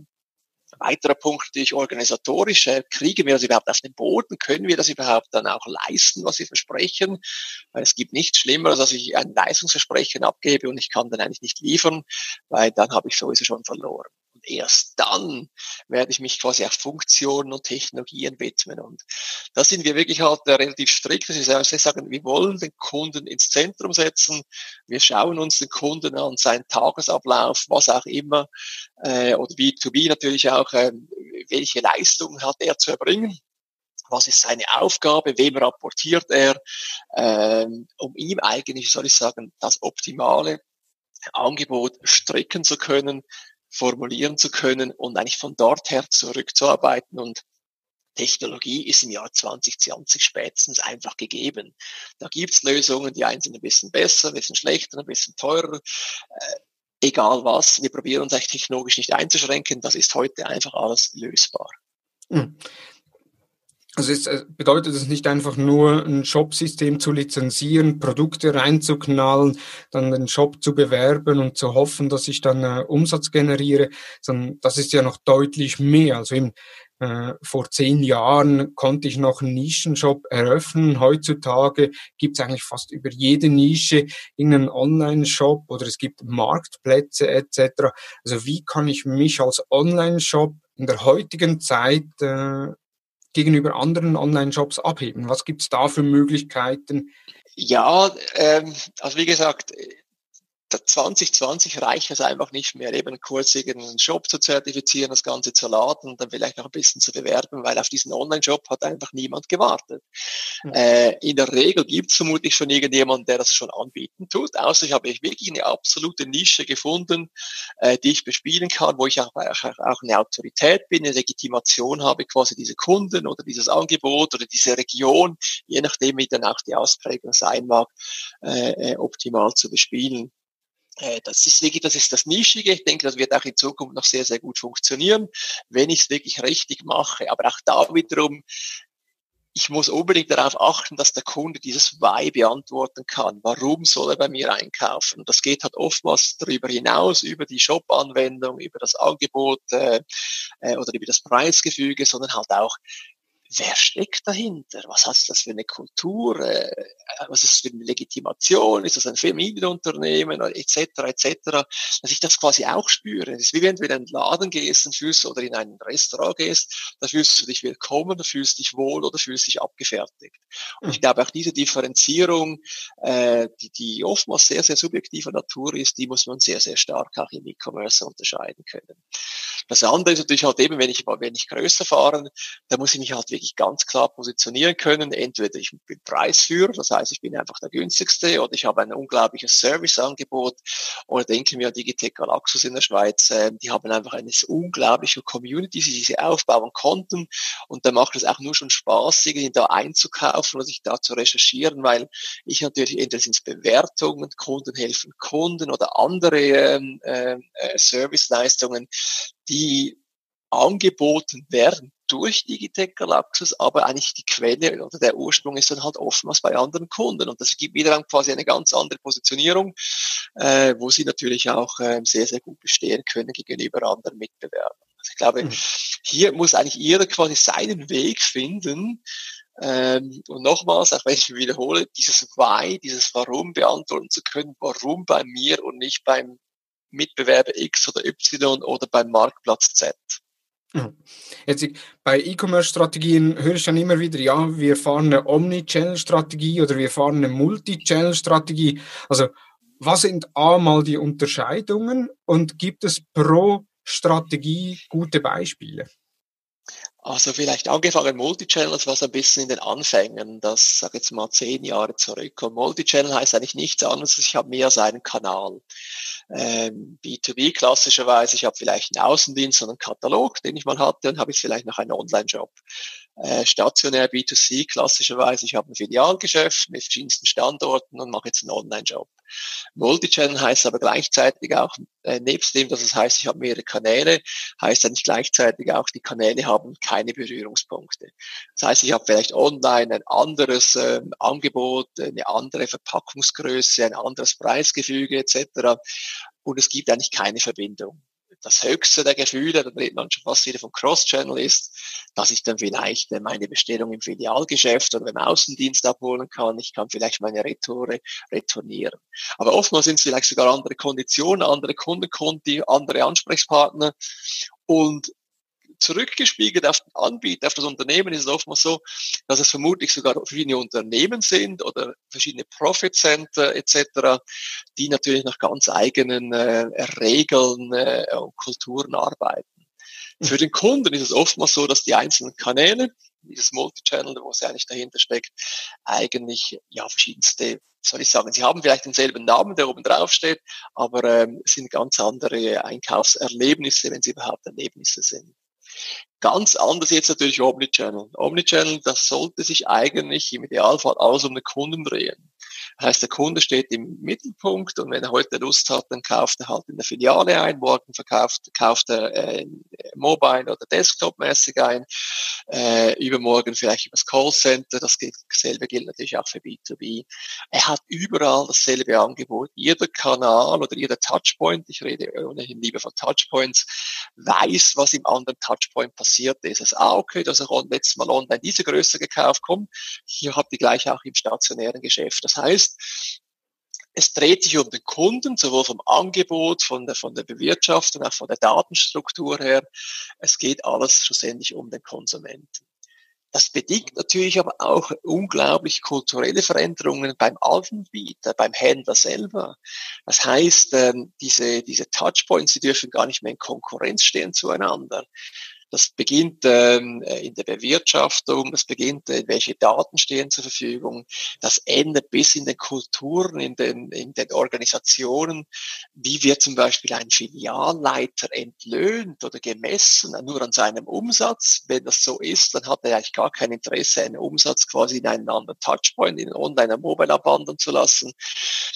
weiterer Punkt natürlich organisatorisch. Äh, kriegen wir das überhaupt auf den Boden? Können wir das überhaupt dann auch leisten, was wir versprechen? Weil es gibt nichts Schlimmeres, als ich ein Leistungsversprechen abgebe und ich kann dann eigentlich nicht liefern, weil dann habe ich sowieso schon verloren erst dann werde ich mich quasi auf Funktionen und Technologien widmen. Und da sind wir wirklich halt äh, relativ strikt. Das ist, wir sagen, wir wollen den Kunden ins Zentrum setzen. Wir schauen uns den Kunden an, seinen Tagesablauf, was auch immer, äh, oder B2B natürlich auch, äh, welche Leistungen hat er zu erbringen was ist seine Aufgabe, wem rapportiert er, ähm, um ihm eigentlich, soll ich sagen, das optimale Angebot stricken zu können, formulieren zu können und eigentlich von dort her zurückzuarbeiten und Technologie ist im Jahr 2020 spätestens einfach gegeben. Da gibt's Lösungen, die einen sind ein bisschen besser, ein bisschen schlechter, ein bisschen teurer. Äh, egal was, wir probieren uns eigentlich technologisch nicht einzuschränken. Das ist heute einfach alles lösbar. Also es äh, bedeutet es nicht einfach nur ein Shop-System zu lizenzieren, Produkte reinzuknallen, dann den Shop zu bewerben und zu hoffen, dass ich dann äh, Umsatz generiere, sondern das ist ja noch deutlich mehr. Also eben, äh, vor zehn Jahren konnte ich noch einen Nischenshop eröffnen. Heutzutage gibt es eigentlich fast über jede Nische irgendeinen Online-Shop oder es gibt Marktplätze etc. Also wie kann ich mich als Online-Shop in der heutigen Zeit äh, gegenüber anderen Online-Shops abheben? Was gibt es da für Möglichkeiten? Ja, ähm, also wie gesagt, 2020 reicht es einfach nicht mehr, eben kurz irgendeinen Shop zu zertifizieren, das Ganze zu laden und dann vielleicht noch ein bisschen zu bewerben, weil auf diesen Online-Shop hat einfach niemand gewartet. Mhm. Äh, in der Regel gibt es vermutlich schon irgendjemanden, der das schon anbieten tut, außer ich habe wirklich eine absolute Nische gefunden, äh, die ich bespielen kann, wo ich auch, auch, eine Autorität bin, eine Legitimation habe, quasi diese Kunden oder dieses Angebot oder diese Region, je nachdem wie dann auch die Ausprägung sein mag, äh, äh optimal zu bespielen. Äh, das ist wirklich, das ist das Nischige. Ich denke, das wird auch in Zukunft noch sehr, sehr gut funktionieren, wenn ich es wirklich richtig mache. Aber auch da wiederum, ich muss unbedingt darauf achten, dass der Kunde dieses Why beantworten kann. Warum soll er bei mir einkaufen? Das geht halt oftmals darüber hinaus, über die Shop-Anwendung, über das Angebot äh, äh oder über das Preisgefüge, sondern halt auch, wer steckt dahinter? Was hat das für eine Kultur? Äh, was ist das für eine Legitimation? Ist das ein Familienunternehmen? Etc. etc. Dass ich das quasi auch spüre. Das ist wie wenn du in einen Laden gehst und fühlst oder in ein Restaurant gehst, da fühlst du dich willkommen, da fühlst dich wohl oder fühlst dich abgefertigt. Und ich hm. glaube auch diese Differenzierung, äh, die, die oftmals sehr, sehr subjektiver Natur ist, die muss man sehr, sehr stark auch im E-Commerce unterscheiden können. Das andere ist natürlich halt eben, wenn ich, wenn ich größer fahre, da muss ich mich halt wirklich ganz klar positionieren können. Entweder ich bin Preisführer, das heißt, ich bin einfach der günstigste, oder ich habe ein unglaubliches Serviceangebot, oder denke mir an Digitec Galaxus in der Schweiz, äh, die haben einfach eine unglaubliche Community, die sie aufbauen konnten, und da macht es auch nur schon Spaß, irgendwie da einzukaufen oder sich da zu recherchieren, weil ich natürlich entweder sind es Bewertungen, Kunden helfen Kunden oder andere ähm, äh, äh, Serviceleistungen, die angeboten werden durch Digitec Galaxus, aber eigentlich die Quelle oder der Ursprung ist dann halt oftmals bei anderen Kunden. Und das gibt wieder quasi eine ganz andere Positionierung, äh, wo sie natürlich auch äh, sehr, sehr gut bestehen können gegenüber anderen Mitbewerbern. Also ich glaube, mhm. hier muss eigentlich jeder quasi seinen Weg finden, ähm, und nochmals, auch wenn ich mich wiederhole, dieses Why, dieses Warum beantworten zu können, warum bei mir und nicht beim Mitbewerber X oder Y oder beim Marktplatz Z. *clears throat* Jetzt, bei E-Commerce-Strategien höre ich dann immer wieder, ja, wir fahren eine Omni-Channel-Strategie oder wir fahren eine Multi-Channel-Strategie. Also, was sind A mal die Unterscheidungen und gibt es pro Strategie gute Beispiele? Also vielleicht angefangen Multichannel, das war so ein bisschen in den Anfängen, das sage jetzt mal zehn Jahre zurück. Und Multichannel heißt eigentlich nichts anderes, ich habe mehr als einen Kanal. Ähm, B2B klassischerweise, ich habe vielleicht einen Außendienst und einen Katalog, den ich mal hatte, und habe ich vielleicht noch einen Online-Job. Äh, stationär B2C klassischerweise, ich habe ein Filialgeschäft mit verschiedensten Standorten und mache jetzt einen Online-Job. Multichannel heißt aber gleichzeitig auch, äh, nebst dem, dass es heißt, ich habe mehrere Kanäle, heißt eigentlich gleichzeitig auch, die Kanäle haben keine Berührungspunkte. Das heißt, ich habe vielleicht online ein anderes äh, Angebot, eine andere Verpackungsgröße, ein anderes Preisgefüge etc. Und es gibt eigentlich keine Verbindung das höchste der Gefühle, da redet man schon fast wieder von Cross-Channel ist, dass ich dann vielleicht meine Bestellung im Filialgeschäft oder beim Außendienst abholen kann. Ich kann vielleicht meine Retoure retournieren. Aber oftmals sind es vielleicht sogar andere Konditionen, andere Kundenkonti, andere Ansprechpartner. Und zurückgespiegelt auf den Anbieter, auf das Unternehmen ist es oftmals so, dass es vermutlich sogar verschiedene Unternehmen sind oder verschiedene Profit Center etc., die natürlich nach ganz eigenen äh, Regeln äh, und Kulturen arbeiten. Für den Kunden ist es oftmals so, dass die einzelnen Kanäle dieses Multichannel, wo es eigentlich dahinter steckt, eigentlich ja verschiedenste soll ich sagen, sie haben vielleicht denselben Namen, der oben drauf steht, aber ähm, es sind ganz andere Einkaufserlebnisse, wenn sie überhaupt Erlebnisse sind. Ganz anders jetzt natürlich Omnichannel. Omnichannel, das sollte sich eigentlich im Idealfall alles um den Kunden drehen. Das heißt, der Kunde steht im Mittelpunkt und wenn er heute Lust hat, dann kauft er halt in der Filiale ein, morgen verkauft, kauft er äh, mobile oder desktop-mäßig ein, äh, übermorgen vielleicht über das Callcenter, das selbe gilt natürlich auch für B2B. Er hat überall dasselbe Angebot. Jeder Kanal oder jeder Touchpoint, ich rede ohnehin lieber von Touchpoints, weiß, was im anderen Touchpoint passiert ist. Also, ah, okay, dass er letztes Mal online diese Größe gekauft, komm, hier habt ihr gleich auch im stationären Geschäft. Das heißt, es dreht sich um den Kunden, sowohl vom Angebot, von der, von der Bewirtschaftung, auch von der Datenstruktur her. Es geht alles schlussendlich um den Konsumenten. Das bedingt natürlich aber auch unglaublich kulturelle Veränderungen beim Anbieter, beim Händler selber. Das heißt, ähm, diese, diese Touchpoints, die dürfen gar nicht mehr in Konkurrenz stehen zueinander. Das beginnt ähm, in der Bewirtschaftung, das beginnt, äh, welche Daten stehen zur Verfügung. Das endet bis in den Kulturen, in den, in den Organisationen. Wie wird zum Beispiel ein Filialleiter entlöhnt oder gemessen? Nur an seinem Umsatz. Wenn das so ist, dann hat er eigentlich gar kein Interesse, einen Umsatz quasi in einen anderen Touchpoint, in online Mobile abwandern zu lassen.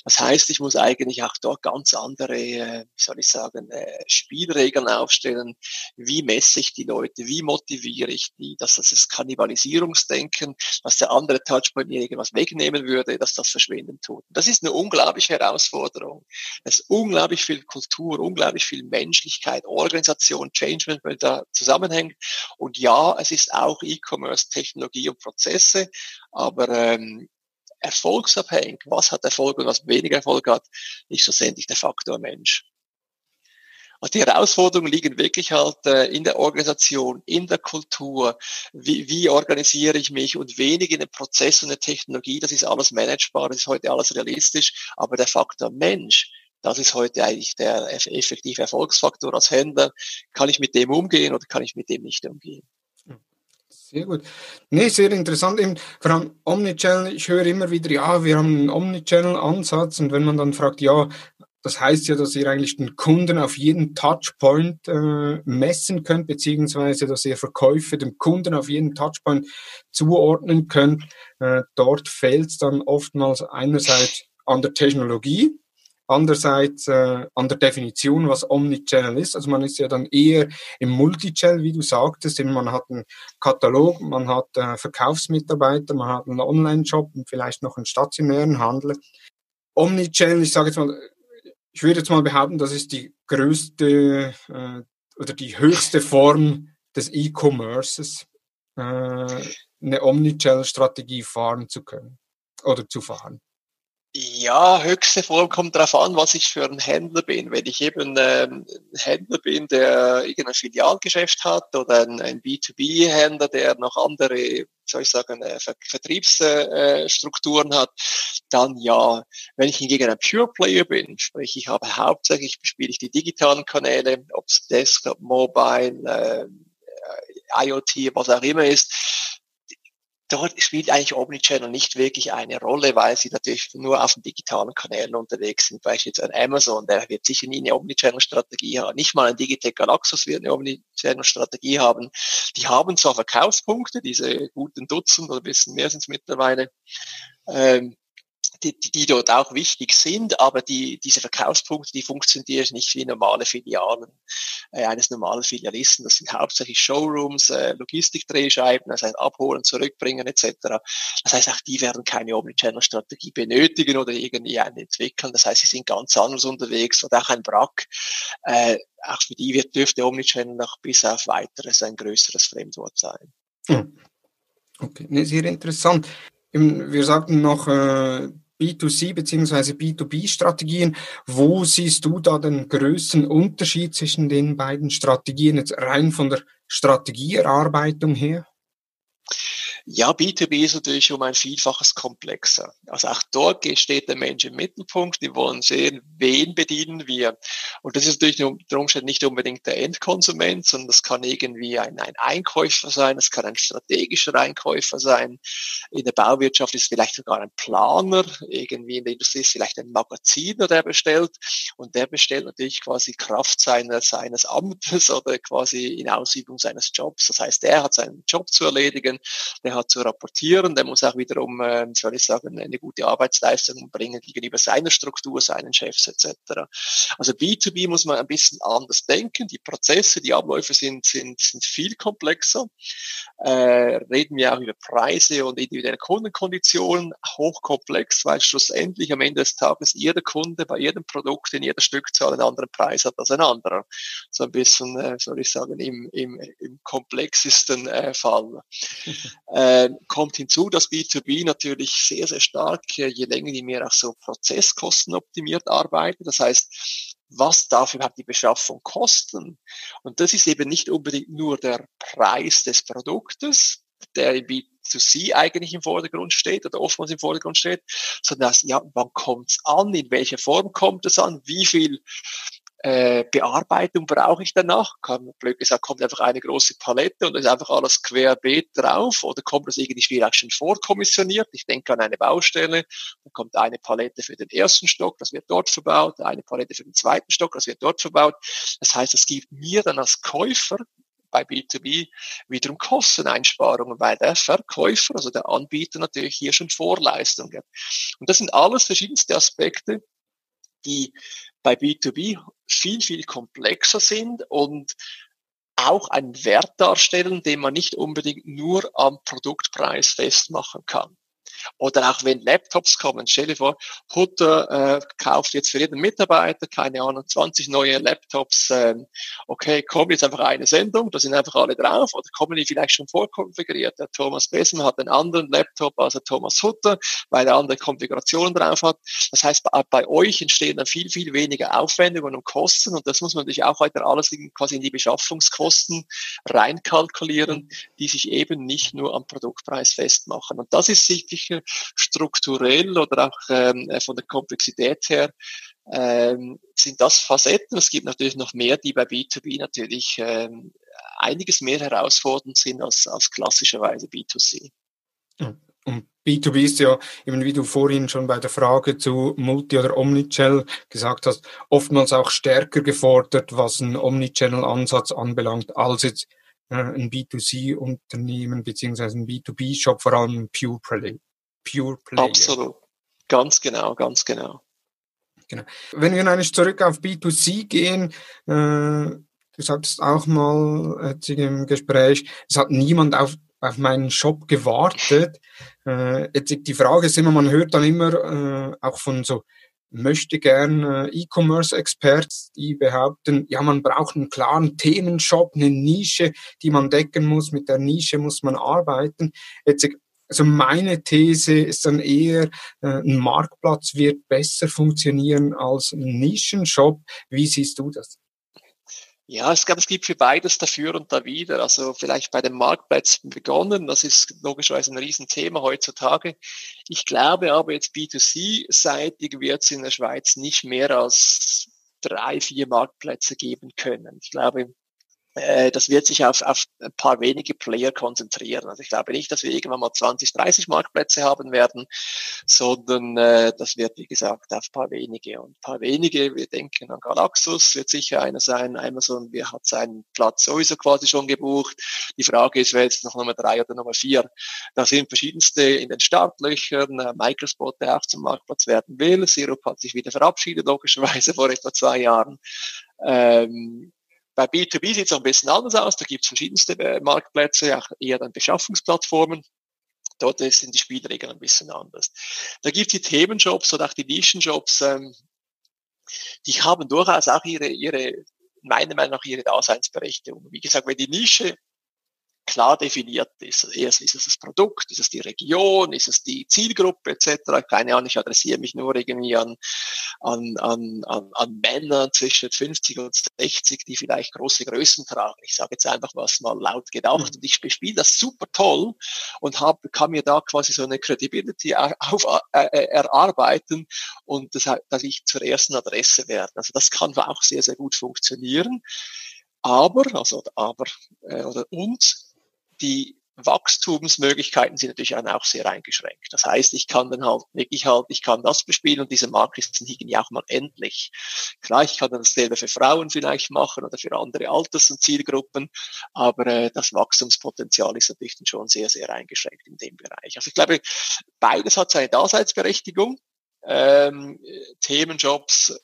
Das heißt, ich muss eigentlich auch dort ganz andere, äh, wie soll ich sagen, äh, Spielregeln aufstellen. Wie messe ich die Leute? Wie motiviere ich die? Dass das ist Kannibalisierungsdenken, dass der andere Touchpoint mir irgendwas wegnehmen würde, dass das verschwinden tut. Das ist eine unglaubliche Herausforderung. Es ist unglaublich viel Kultur, unglaublich viel Menschlichkeit, Organisation, Change Management da zusammenhängt. Und ja, es ist auch E-Commerce, Technologie und Prozesse, aber ähm, erfolgsabhängig, was hat Erfolg und was weniger Erfolg hat, ist schlussendlich der Faktor Mensch. Und die Herausforderungen liegen wirklich halt äh, in der Organisation, in der Kultur. Wie, wie organisiere ich mich und wenig in den Prozessen und der Technologie. Das ist alles managebar, das ist heute alles realistisch. Aber der Faktor Mensch, das ist heute eigentlich der effektive Erfolgsfaktor als Händler. Kann ich mit dem umgehen oder kann ich mit dem nicht umgehen? Sehr gut. Nee, sehr interessant. Eben, vor allem Omnichannel, ich höre immer wieder, ja, wir haben einen Omnichannel-Ansatz und wenn man dann fragt, ja, das heißt ja, dass ihr eigentlich den Kunden auf jeden Touchpoint äh, messen könnt, beziehungsweise dass ihr Verkäufe dem Kunden auf jeden Touchpoint zuordnen könnt. Äh, dort fehlt es dann oftmals einerseits an der Technologie, andererseits äh, an der Definition, was Omnichannel ist. Also man ist ja dann eher im Multichannel, wie du sagtest, man hat einen Katalog, man hat äh, Verkaufsmitarbeiter, man hat einen Online-Shop und vielleicht noch einen stationären Handel. Omnichannel, ich sage jetzt mal, ich würde jetzt mal behaupten, das ist die größte äh, oder die höchste Form des E-Commerces, äh, eine Omnichannel-Strategie fahren zu können oder zu fahren. Ja, höchste Form kommt darauf an, was ich für ein Händler bin. Wenn ich eben ähm, ein Händler bin, der irgendein Filialgeschäft hat oder ein, ein B2B-Händler, der noch andere, soll ich sagen, äh, Ver Vertriebsstrukturen äh, hat, dann ja. Wenn ich hingegen ein Pure Player bin, sprich ich habe hauptsächlich bespiele ich die digitalen Kanäle, ob es Desktop, Mobile, äh, IoT, was auch immer ist, dort spielt eigentlich Omnichannel nicht wirklich eine Rolle, weil sie natürlich nur auf den digitalen Kanälen unterwegs sind. Beispielsweise ein Amazon, der wird sicher nie eine Omnichannel-Strategie haben. Nicht mal ein Digitech Galaxus wird eine Omnichannel-Strategie haben. Die haben zwar Verkaufspunkte, diese guten Dutzend oder ein bisschen mehr sind es mittlerweile, ähm, die, die dort auch wichtig sind, aber die, diese Verkaufspunkte, die funktionieren nicht wie normale Filialen äh, eines normalen Filialisten. Das sind hauptsächlich Showrooms, äh, Logistikdrehscheiben, das heißt abholen, zurückbringen etc. Das heißt, auch die werden keine Omnichannel-Strategie benötigen oder irgendwie eine entwickeln. Das heißt, sie sind ganz anders unterwegs oder auch ein Brack. Äh, auch für die wird, dürfte Omnichannel noch bis auf weiteres ein größeres Fremdwort sein. Hm. Okay, sehr interessant. Wir sagten noch äh, B2C bzw. B2B-Strategien. Wo siehst du da den größten Unterschied zwischen den beiden Strategien, jetzt rein von der Strategieerarbeitung her? Ja, B2B ist natürlich um ein Vielfaches komplexer. Also auch dort steht der Mensch im Mittelpunkt. Wir wollen sehen, wen bedienen wir. Und das ist natürlich unter Umständen nicht unbedingt der Endkonsument, sondern das kann irgendwie ein, ein Einkäufer sein, das kann ein strategischer Einkäufer sein. In der Bauwirtschaft ist es vielleicht sogar ein Planer. Irgendwie in der Industrie ist vielleicht ein Magaziner, der bestellt. Und der bestellt natürlich quasi Kraft seines, seines Amtes *laughs* oder quasi in Ausübung seines Jobs. Das heißt, er hat seinen Job zu erledigen, der hat zu rapportieren, der muss auch wiederum, äh, soll ich sagen, eine gute Arbeitsleistung bringen gegenüber seiner Struktur, seinen Chefs etc. Also B2B muss man ein bisschen anders denken. Die Prozesse, die Abläufe sind, sind, sind viel komplexer. Äh, reden wir auch über Preise und individuelle Kundenkonditionen, hochkomplex, weil schlussendlich am Ende des Tages jeder Kunde bei jedem Produkt in jeder Stückzahl einen anderen Preis hat als ein anderer. So ein bisschen, äh, soll ich sagen, im, im, im komplexesten äh, Fall. *laughs* Äh, kommt hinzu, dass B2B natürlich sehr, sehr stark, äh, je länger, je mehr auch so prozesskostenoptimiert arbeitet. Das heißt, was darf überhaupt die Beschaffung kosten? Und das ist eben nicht unbedingt nur der Preis des Produktes, der im B2C eigentlich im Vordergrund steht oder oftmals im Vordergrund steht, sondern das, ja, wann kommt es an, in welcher Form kommt es an, wie viel äh, Bearbeitung brauche ich danach? Kann, blöd gesagt, kommt einfach eine große Palette und ist einfach alles querbeet drauf oder kommt das irgendwie vielleicht schon vorkommissioniert? Ich denke an eine Baustelle, dann kommt eine Palette für den ersten Stock, das wird dort verbaut, eine Palette für den zweiten Stock, das wird dort verbaut. Das heißt, es gibt mir dann als Käufer bei B2B wiederum Kosteneinsparungen, weil der Verkäufer, also der Anbieter natürlich hier schon Vorleistungen. Und das sind alles verschiedenste Aspekte, die bei B2B viel, viel komplexer sind und auch einen Wert darstellen, den man nicht unbedingt nur am Produktpreis festmachen kann. Oder auch wenn Laptops kommen, stell dir vor, Hutter äh, kauft jetzt für jeden Mitarbeiter, keine Ahnung, 20 neue Laptops. Ähm, okay, kommt jetzt einfach eine Sendung, da sind einfach alle drauf. Oder kommen die vielleicht schon vorkonfiguriert? Der Thomas Besen hat einen anderen Laptop als der Thomas Hutter, weil er andere Konfigurationen drauf hat. Das heißt, bei, bei euch entstehen dann viel, viel weniger Aufwendungen und Kosten. Und das muss man natürlich auch weiter alles in, quasi in die Beschaffungskosten reinkalkulieren, die sich eben nicht nur am Produktpreis festmachen. Und das ist sicherlich sicher strukturell oder auch ähm, von der Komplexität her ähm, sind das Facetten. Es gibt natürlich noch mehr, die bei B2B natürlich ähm, einiges mehr herausfordernd sind als, als klassischerweise B2C. Und B2B ist ja, eben wie du vorhin schon bei der Frage zu Multi- oder Omnichannel gesagt hast, oftmals auch stärker gefordert, was einen Omnichannel-Ansatz anbelangt, als jetzt äh, ein B2C-Unternehmen beziehungsweise ein B2B-Shop, vor allem Pure Play. Pure Player. Absolut. Ganz genau, ganz genau. Genau. Wenn wir eigentlich zurück auf B2C gehen, äh, du sagtest auch mal äh, im Gespräch, es hat niemand auf, auf meinen Shop gewartet. Äh, jetzt die Frage ist immer, man hört dann immer äh, auch von so möchte gern äh, E-Commerce-Experts, die behaupten, ja, man braucht einen klaren Themenshop, eine Nische, die man decken muss. Mit der Nische muss man arbeiten. Jetzt also meine These ist dann eher, äh, ein Marktplatz wird besser funktionieren als ein Nischenshop. Wie siehst du das? Ja, ich glaube, es gibt für beides dafür und dawider. Also vielleicht bei den Marktplätzen begonnen. Das ist logischerweise ein Riesenthema heutzutage. Ich glaube aber jetzt B2C-seitig wird es in der Schweiz nicht mehr als drei, vier Marktplätze geben können. Ich glaube, äh, das wird sich auf, auf ein paar wenige Player konzentrieren. Also ich glaube nicht, dass wir irgendwann mal 20, 30 Marktplätze haben werden, sondern äh, das wird, wie gesagt, auf paar wenige. Und paar wenige, wir denken an Galaxus, wird sicher einer sein. Amazon, wir hat seinen Platz sowieso quasi schon gebucht. Die Frage ist, wer jetzt noch Nummer drei oder Nummer vier? Da sind verschiedenste in den Startlöchern. Äh, Microspot, der auch zum Marktplatz werden will. Sirup hat sich wieder verabschiedet, logischerweise *laughs* vor etwa zwei Jahren. Ähm, bei B2B sieht es auch ein bisschen anders aus. Da gibt es verschiedenste äh, Marktplätze, auch eher dann Beschaffungsplattformen. Dort sind die Spielregeln ein bisschen anders. Da gibt es die Themenjobs oder auch die Nischenjobs, ähm, die haben durchaus auch ihre, ihre, meiner Meinung nach ihre Daseinsberechtigung. Wie gesagt, wenn die Nische klar definiert ist. Also erst ist es das Produkt, ist es die Region, ist es die Zielgruppe etc. Keine Ahnung, ich adressiere mich nur irgendwie an, an, an, an, an Männer zwischen 50 und 60, die vielleicht große Größen tragen. Ich sage jetzt einfach was mal laut gedacht und ich bespiele das super toll und hab, kann mir da quasi so eine Credibility auf, äh, erarbeiten und das, dass ich zur ersten Adresse werde. Also das kann auch sehr, sehr gut funktionieren. Aber, also aber, äh, oder und die Wachstumsmöglichkeiten sind natürlich auch sehr eingeschränkt. Das heißt, ich kann dann halt wirklich halt, ich kann das bespielen und diese Marktlisten liegen ja auch mal endlich. Klar, ich kann dann dasselbe für Frauen vielleicht machen oder für andere Alters- und Zielgruppen, aber äh, das Wachstumspotenzial ist natürlich dann schon sehr, sehr eingeschränkt in dem Bereich. Also ich glaube, beides hat seine Daseinsberechtigung. Ähm, Themenjobs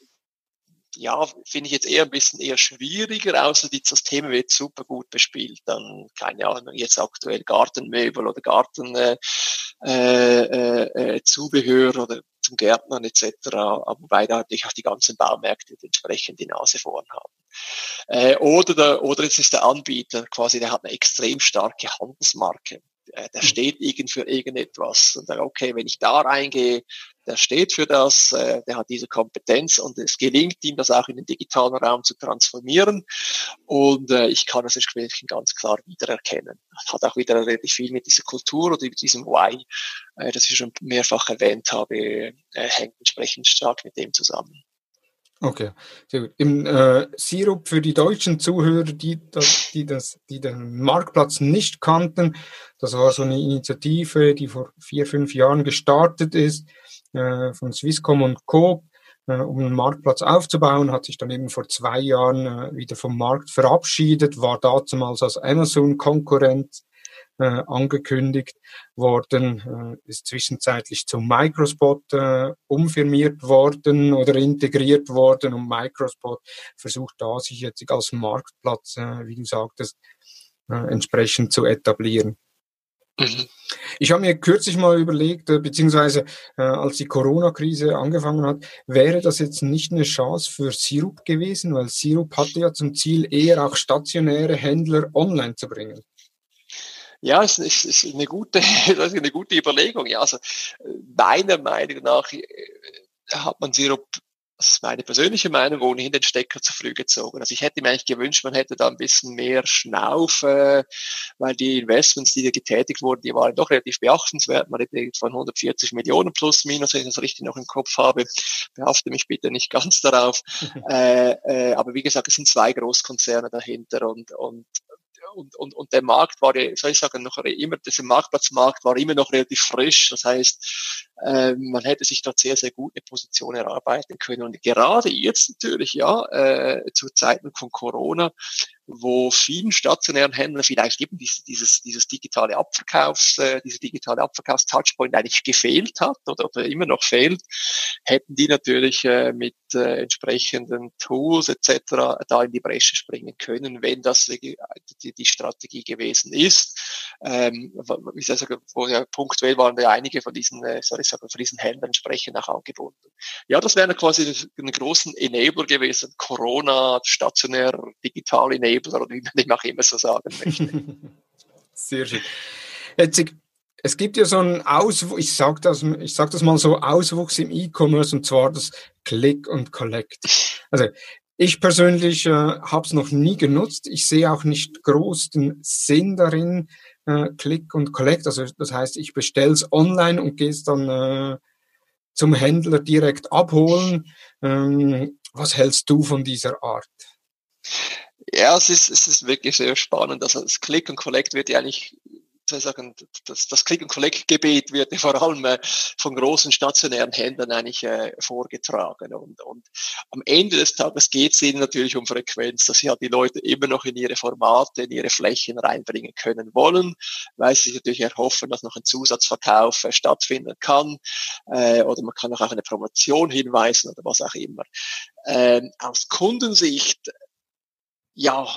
ja, finde ich jetzt eher ein bisschen eher schwieriger, außer die, das Thema wird super gut bespielt. Dann, keine Ahnung, jetzt aktuell Gartenmöbel oder Gartenzubehör äh, äh, äh, Zubehör oder zum Gärtnern etc. Aber wobei da natürlich auch die ganzen Baumärkte entsprechend die Nase vorn haben. Äh, oder, der, oder es ist der Anbieter quasi, der hat eine extrem starke Handelsmarke. Äh, der hm. steht irgend für irgendetwas. Und dann, okay, wenn ich da reingehe, der steht für das, äh, der hat diese Kompetenz und es gelingt ihm, das auch in den digitalen Raum zu transformieren. Und äh, ich kann das entsprechend ganz klar wiedererkennen. Das hat auch wieder relativ viel mit dieser Kultur oder mit diesem Why, äh, das ich schon mehrfach erwähnt habe, hängt entsprechend stark mit dem zusammen. Okay, sehr gut. Im äh, Sirup für die deutschen Zuhörer, die, die, das, die den Marktplatz nicht kannten, das war so eine Initiative, die vor vier, fünf Jahren gestartet ist äh, von Swisscom und Co., äh, um einen Marktplatz aufzubauen, hat sich dann eben vor zwei Jahren äh, wieder vom Markt verabschiedet, war damals als Amazon-Konkurrent äh, angekündigt worden, äh, ist zwischenzeitlich zum Microspot äh, umfirmiert worden oder integriert worden und Microspot versucht da sich jetzt als Marktplatz, äh, wie du sagtest, äh, entsprechend zu etablieren. Mhm. Ich habe mir kürzlich mal überlegt, äh, beziehungsweise äh, als die Corona-Krise angefangen hat, wäre das jetzt nicht eine Chance für Sirup gewesen, weil Sirup hatte ja zum Ziel, eher auch stationäre Händler online zu bringen. Ja, es ist, ist eine gute, *laughs* das ist eine gute Überlegung. Ja, also äh, meiner Meinung nach äh, hat man Sirup das ist meine persönliche Meinung, ohnehin den Stecker zu früh gezogen. Also ich hätte mir eigentlich gewünscht, man hätte da ein bisschen mehr Schnauf, äh, weil die Investments, die da getätigt wurden, die waren doch relativ beachtenswert. Man redet von 140 Millionen plus minus, wenn ich das richtig noch im Kopf habe. Behafte mich bitte nicht ganz darauf. *laughs* äh, äh, aber wie gesagt, es sind zwei Großkonzerne dahinter und, und und, und, und der Markt war, soll ich sagen, noch immer, dieser Marktplatzmarkt war immer noch relativ frisch. Das heißt, äh, man hätte sich dort sehr, sehr gut eine Position erarbeiten können. Und gerade jetzt natürlich, ja, äh, zu Zeiten von Corona, wo vielen stationären Händlern vielleicht eben dieses, dieses, dieses digitale Abverkaufs, äh, diese digitale Abverkaufs-Touchpoint eigentlich gefehlt hat oder, oder immer noch fehlt, hätten die natürlich äh, mit äh, entsprechenden Tools etc. da in die Bresche springen können, wenn das die, die Strategie gewesen ist. Ähm, ich sagen, wo ja punktuell waren ja einige von diesen, äh, sagen, von diesen Händlern entsprechend auch angebunden. Ja, das wäre quasi einen großen Enabler gewesen, Corona, stationär, digital Enabler oder wie man dem auch immer so sagen möchte. *laughs* Sehr schön. Jetzt, es gibt ja so einen Auswuchs, ich sage das, sag das mal so, Auswuchs im E-Commerce und zwar das Click und Collect. Also ich persönlich äh, habe es noch nie genutzt. Ich sehe auch nicht groß den Sinn darin, äh, Click und Collect. Also das heißt, ich bestelle es online und gehe es dann äh, zum Händler direkt abholen. Ähm, was hältst du von dieser Art? Ja, es ist, es ist wirklich sehr spannend. Also das Click und Collect wird ja eigentlich soll sagen, das, das Click-and-Collect-Gebet wird ja vor allem äh, von großen stationären Händlern eigentlich äh, vorgetragen. Und, und am Ende des Tages geht es ihnen natürlich um Frequenz, dass sie halt die Leute immer noch in ihre Formate, in ihre Flächen reinbringen können wollen, weil sie sich natürlich erhoffen, dass noch ein Zusatzverkauf äh, stattfinden kann. Äh, oder man kann auch auf eine Promotion hinweisen oder was auch immer. Ähm, aus Kundensicht ja,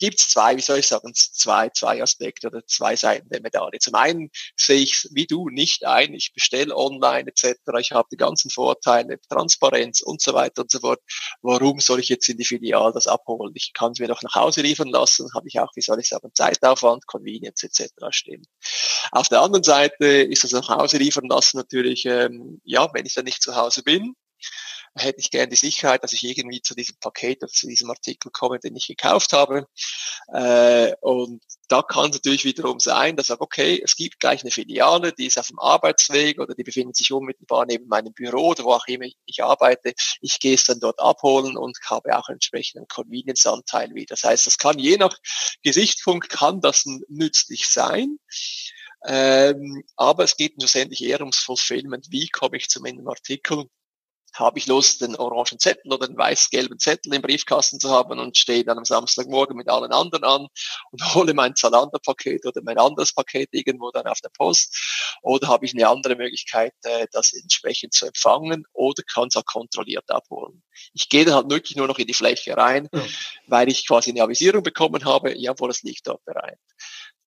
gibt es zwei, wie soll ich sagen, zwei, zwei Aspekte oder zwei Seiten der Medaille. Zum einen sehe ich wie du nicht ein, ich bestelle online etc., ich habe die ganzen Vorteile, Transparenz und so weiter und so fort. Warum soll ich jetzt in die Filiale das abholen? Ich kann es mir doch nach Hause liefern lassen, habe ich auch, wie soll ich sagen, Zeitaufwand, Convenience etc. stimmt. Auf der anderen Seite ist das nach Hause liefern lassen natürlich, ähm, ja, wenn ich dann nicht zu Hause bin, hätte ich gerne die Sicherheit, dass ich irgendwie zu diesem Paket oder zu diesem Artikel komme, den ich gekauft habe. Äh, und da kann es natürlich wiederum sein, dass ich sage, okay, es gibt gleich eine Filiale, die ist auf dem Arbeitsweg oder die befindet sich unmittelbar neben meinem Büro oder wo auch immer ich arbeite. Ich gehe es dann dort abholen und habe auch entsprechenden Convenience-Anteil wieder. Das heißt, das kann je nach Gesichtspunkt kann das nützlich sein. Ähm, aber es geht schlussendlich eher ums Fulfillment. Wie komme ich zu meinem Artikel? Habe ich Lust, den orangen Zettel oder den weiß-gelben Zettel im Briefkasten zu haben und stehe dann am Samstagmorgen mit allen anderen an und *laughs* hole mein Zalando-Paket oder mein anderes Paket irgendwo dann auf der Post. Oder habe ich eine andere Möglichkeit, äh, das entsprechend zu empfangen oder kann es auch kontrolliert abholen. Ich gehe dann halt wirklich nur noch in die Fläche rein, ja. weil ich quasi eine Avisierung bekommen habe, jawohl, es liegt dort bereit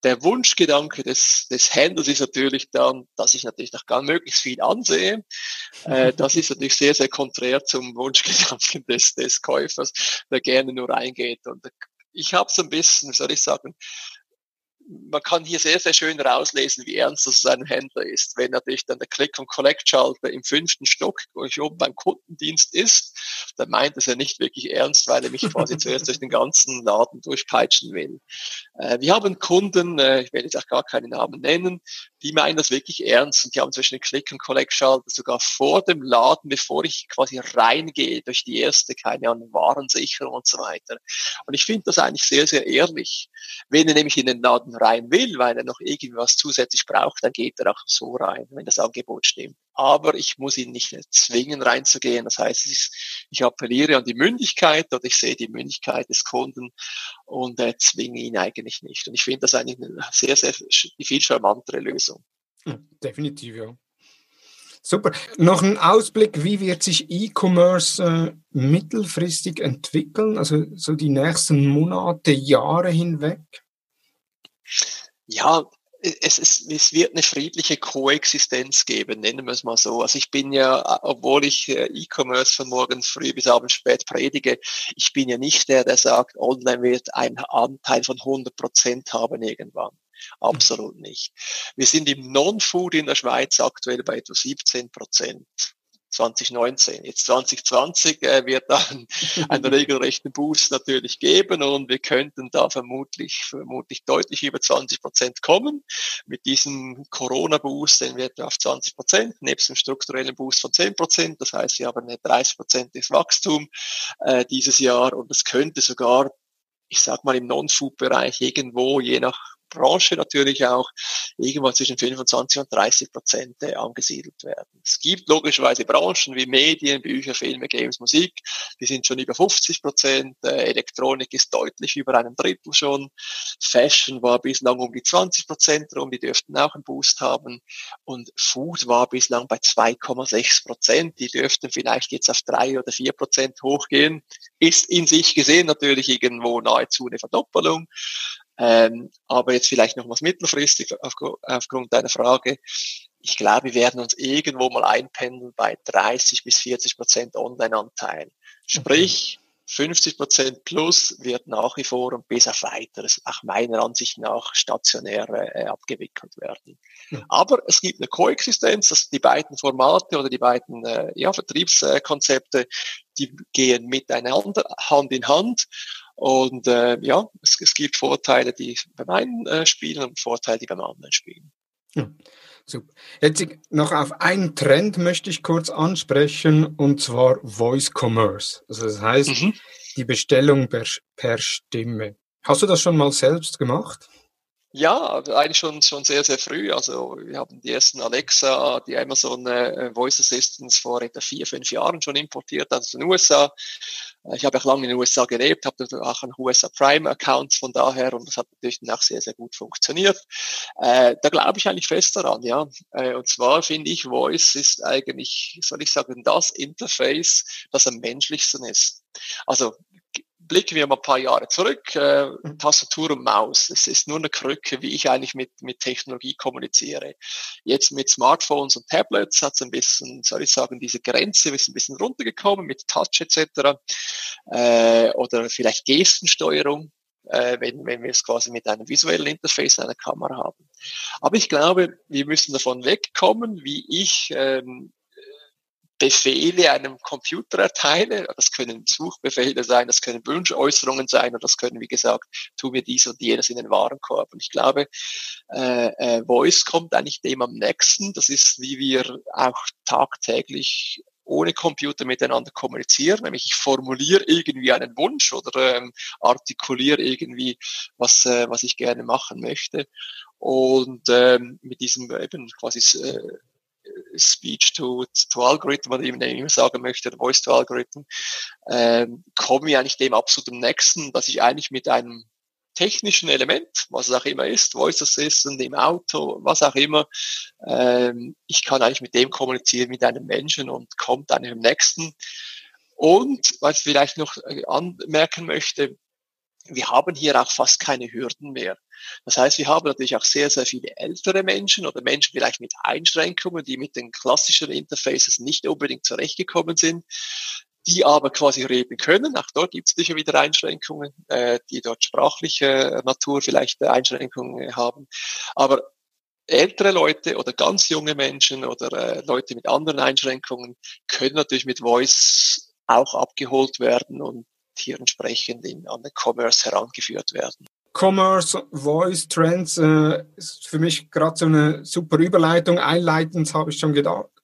der Wunschgedanke des, des Händlers ist natürlich dann, dass ich natürlich noch gar möglichst viel ansehe. Äh, das ist natürlich sehr, sehr konträr zum Wunschgedanken des, des Käufers, der gerne nur reingeht. Und ich habe so ein bisschen, soll ich sagen, man kann hier sehr, sehr schön rauslesen, wie ernst das ein Händler ist. Wenn natürlich dann der Click- und Collect-Schalter im fünften Stock oben beim Kundendienst ist, dann meint es ja nicht wirklich ernst, weil er mich *laughs* quasi zuerst durch den ganzen Laden durchpeitschen will. Äh, wir haben Kunden, äh, ich werde jetzt auch gar keinen Namen nennen, die meinen das wirklich ernst und die haben zwischen den Click- und Collect-Schalter sogar vor dem Laden, bevor ich quasi reingehe, durch die erste, keine Ahnung, Warensicherung und so weiter. Und ich finde das eigentlich sehr, sehr ehrlich. Wenn er nämlich in den Laden rein will, weil er noch irgendwas zusätzlich braucht, dann geht er auch so rein, wenn das Angebot stimmt. Aber ich muss ihn nicht zwingen reinzugehen. Das heißt, ich appelliere an die Mündigkeit oder ich sehe die Mündigkeit des Kunden und äh, zwinge ihn eigentlich nicht. Und ich finde das eigentlich eine sehr, sehr viel charmantere Lösung. Definitiv, ja. Super. Noch ein Ausblick, wie wird sich E-Commerce äh, mittelfristig entwickeln, also so die nächsten Monate, Jahre hinweg? Ja, es, ist, es wird eine friedliche Koexistenz geben, nennen wir es mal so. Also ich bin ja, obwohl ich äh, E-Commerce von morgens früh bis abends spät predige, ich bin ja nicht der, der sagt, Online wird einen Anteil von 100 Prozent haben irgendwann. Absolut nicht. Wir sind im Non-Food in der Schweiz aktuell bei etwa 17 Prozent. 2019. Jetzt 2020 äh, wird dann *laughs* einen regelrechten Boost natürlich geben und wir könnten da vermutlich, vermutlich deutlich über 20 Prozent kommen. Mit diesem Corona-Boost, den wir auf 20 Prozent, nebst dem strukturellen Boost von 10 Prozent. Das heißt, wir haben ein 30 prozentiges Wachstum äh, dieses Jahr und es könnte sogar ich sag mal im Non-Food-Bereich irgendwo, je nach Branche natürlich auch irgendwo zwischen 25 und 30 Prozent äh, angesiedelt werden. Es gibt logischerweise Branchen wie Medien, Bücher, Filme, Games, Musik, die sind schon über 50 Prozent, äh, Elektronik ist deutlich über einem Drittel schon, Fashion war bislang um die 20 Prozent rum, die dürften auch einen Boost haben und Food war bislang bei 2,6 Prozent, die dürften vielleicht jetzt auf drei oder vier Prozent hochgehen, ist in sich gesehen natürlich irgendwo nahezu eine Verdoppelung. Ähm, aber jetzt vielleicht noch was mittelfristig auf, aufgrund deiner Frage. Ich glaube, wir werden uns irgendwo mal einpendeln bei 30 bis 40 Prozent Online-Anteil. Sprich, 50 Prozent plus wird nach wie vor und bis auf weiteres, nach meiner Ansicht nach, stationär äh, abgewickelt werden. Ja. Aber es gibt eine Koexistenz, dass die beiden Formate oder die beiden äh, ja, Vertriebskonzepte, die gehen miteinander Hand in Hand und äh, ja, es, es gibt Vorteile, die beim einen äh, spielen und Vorteile, die beim anderen spielen. Ja, super. Jetzt noch auf einen Trend möchte ich kurz ansprechen, und zwar Voice Commerce. Also das heißt, mhm. die Bestellung per, per Stimme. Hast du das schon mal selbst gemacht? Ja, eigentlich schon, schon sehr, sehr früh. Also wir haben die ersten Alexa, die Amazon äh, Voice Assistants vor etwa vier, fünf Jahren schon importiert aus den USA. Ich habe auch lange in den USA gelebt, habe auch einen USA Prime Account von daher und das hat natürlich dann auch sehr, sehr gut funktioniert. Äh, da glaube ich eigentlich fest daran, ja. Äh, und zwar finde ich, Voice ist eigentlich, soll ich sagen, das Interface, das am menschlichsten ist. Also blicken wir mal ein paar Jahre zurück. Äh, Tastatur und Maus. Es ist nur eine Krücke, wie ich eigentlich mit, mit Technologie kommuniziere. Jetzt mit Smartphones und Tablets hat es ein bisschen, soll ich sagen, diese Grenze ist ein bisschen runtergekommen mit Touch etc. Äh, oder vielleicht Gestensteuerung. Äh, wenn, wenn wir es quasi mit einem visuellen Interface einer Kamera haben. Aber ich glaube, wir müssen davon wegkommen, wie ich ähm, Befehle einem Computer erteile. Das können Suchbefehle sein, das können Wunschäußerungen sein und das können, wie gesagt, tu mir dies und jenes in den Warenkorb. Und ich glaube, äh, äh, Voice kommt eigentlich dem am nächsten. Das ist, wie wir auch tagtäglich ohne Computer miteinander kommunizieren, nämlich ich formuliere irgendwie einen Wunsch oder ähm, artikuliere irgendwie, was, äh, was ich gerne machen möchte. Und ähm, mit diesem eben quasi äh, Speech to, to Algorithm, oder wie man immer sagen möchte, oder Voice to Algorithm, ähm, komme ich eigentlich dem absolut nächsten, dass ich eigentlich mit einem technischen Element, was es auch immer ist, Voice Assistant im Auto, was auch immer, ähm, ich kann eigentlich mit dem kommunizieren, mit einem Menschen und kommt dann im nächsten. Und was ich vielleicht noch äh, anmerken möchte, wir haben hier auch fast keine Hürden mehr. Das heißt, wir haben natürlich auch sehr, sehr viele ältere Menschen oder Menschen vielleicht mit Einschränkungen, die mit den klassischen Interfaces nicht unbedingt zurechtgekommen sind, die aber quasi reden können. Auch dort gibt es sicher wieder Einschränkungen, äh, die dort sprachliche Natur vielleicht Einschränkungen haben. Aber ältere Leute oder ganz junge Menschen oder äh, Leute mit anderen Einschränkungen können natürlich mit Voice auch abgeholt werden und hier entsprechend in, an den Commerce herangeführt werden. Commerce, Voice, Trends äh, ist für mich gerade so eine super Überleitung. Einleitend habe ich schon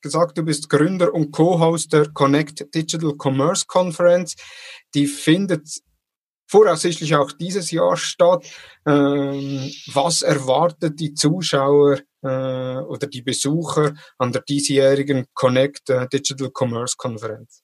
gesagt, du bist Gründer und Co-Host der Connect Digital Commerce Conference. Die findet voraussichtlich auch dieses Jahr statt. Ähm, was erwartet die Zuschauer äh, oder die Besucher an der diesjährigen Connect äh, Digital Commerce Konferenz?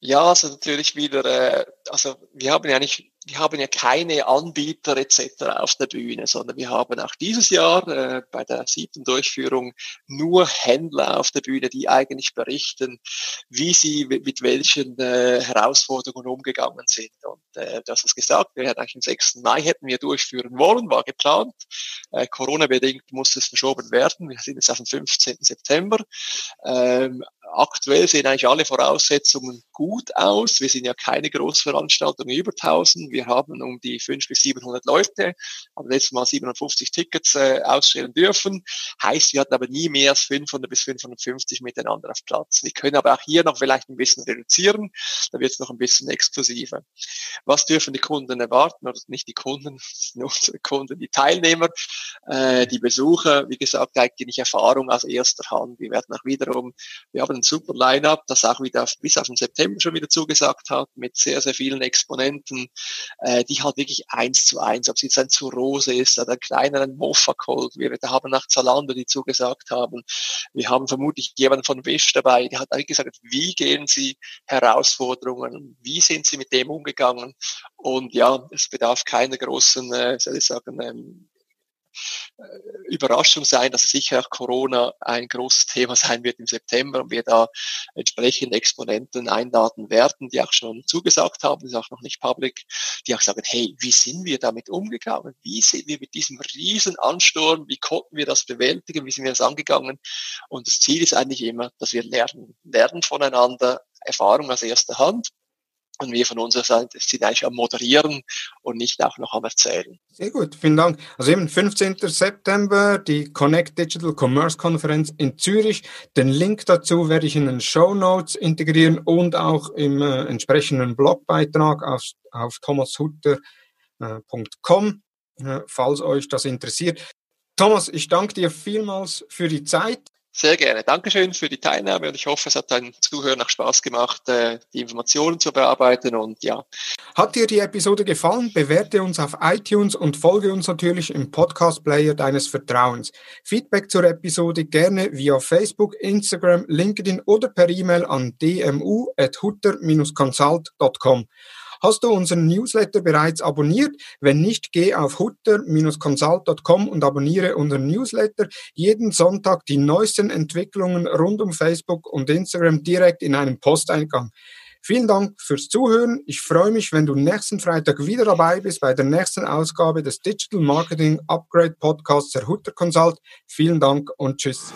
Ja, also natürlich wieder, äh, also wir haben ja nicht wir haben ja keine Anbieter etc. auf der Bühne, sondern wir haben auch dieses Jahr äh, bei der siebten Durchführung nur Händler auf der Bühne, die eigentlich berichten, wie sie mit welchen äh, Herausforderungen umgegangen sind. Und äh, hast es gesagt, wir hätten eigentlich am 6. Mai hätten wir durchführen wollen, war geplant. Äh, Corona-bedingt musste es verschoben werden. Wir sind jetzt auf dem 15. September. Ähm, aktuell sehen eigentlich alle Voraussetzungen gut aus. Wir sind ja keine Großveranstaltung über 1000. Wir haben um die 500 bis 700 Leute, haben letztes Mal 750 Tickets äh, ausstellen dürfen. Heißt, wir hatten aber nie mehr als 500 bis 550 miteinander auf Platz. Wir können aber auch hier noch vielleicht ein bisschen reduzieren. Da wird es noch ein bisschen exklusiver. Was dürfen die Kunden erwarten? Oder nicht die Kunden, *laughs* nur unsere Kunden, die Teilnehmer, äh, die Besucher. Wie gesagt, eigentlich Erfahrung aus erster Hand. Wir werden auch wiederum, wir haben ein super Line-up, das auch wieder auf, bis auf den September schon wieder zugesagt hat, mit sehr, sehr vielen Exponenten, äh, die halt wirklich eins zu eins, ob es jetzt ein Zurose ist oder ein kleineren Mofa-Cold, wir haben nach Zalando, die zugesagt haben. Wir haben vermutlich jemanden von Wish dabei, der hat eigentlich gesagt, wie gehen Sie Herausforderungen, wie sind Sie mit dem umgegangen? Und ja, es bedarf keiner großen, äh, soll ich sagen, ähm, äh, Überraschung sein, dass sicher auch Corona ein großes Thema *laughs* sein wird im September und wir da entsprechend Exponenten einladen werden, die auch schon zugesagt haben, das ist auch noch nicht public, die auch sagen, hey, wie sind wir damit umgegangen? Wie sind wir mit diesem riesen Ansturm? Wie konnten wir das bewältigen? Wie sind wir das angegangen? Und das Ziel ist eigentlich immer, dass wir lernen, lernen voneinander, Erfahrung aus erster Hand und wir von unserer Seite sind eigentlich am Moderieren und nicht auch noch am Erzählen. Sehr gut, vielen Dank. Also eben 15. September die Connect Digital Commerce Konferenz in Zürich. Den Link dazu werde ich in den Show Notes integrieren und auch im äh, entsprechenden Blogbeitrag auf, auf thomashutter.com, äh, falls euch das interessiert. Thomas, ich danke dir vielmals für die Zeit. Sehr gerne. Dankeschön für die Teilnahme und ich hoffe, es hat deinen Zuhörern auch Spaß gemacht, äh, die Informationen zu bearbeiten und ja. Hat dir die Episode gefallen? Bewerte uns auf iTunes und folge uns natürlich im Podcast-Player deines Vertrauens. Feedback zur Episode gerne via Facebook, Instagram, LinkedIn oder per E-Mail an dmu.hutter-consult.com. Hast du unseren Newsletter bereits abonniert? Wenn nicht, geh auf hutter-consult.com und abonniere unseren Newsletter. Jeden Sonntag die neuesten Entwicklungen rund um Facebook und Instagram direkt in einem Posteingang. Vielen Dank fürs Zuhören. Ich freue mich, wenn du nächsten Freitag wieder dabei bist bei der nächsten Ausgabe des Digital Marketing Upgrade Podcasts der Hutter Consult. Vielen Dank und tschüss.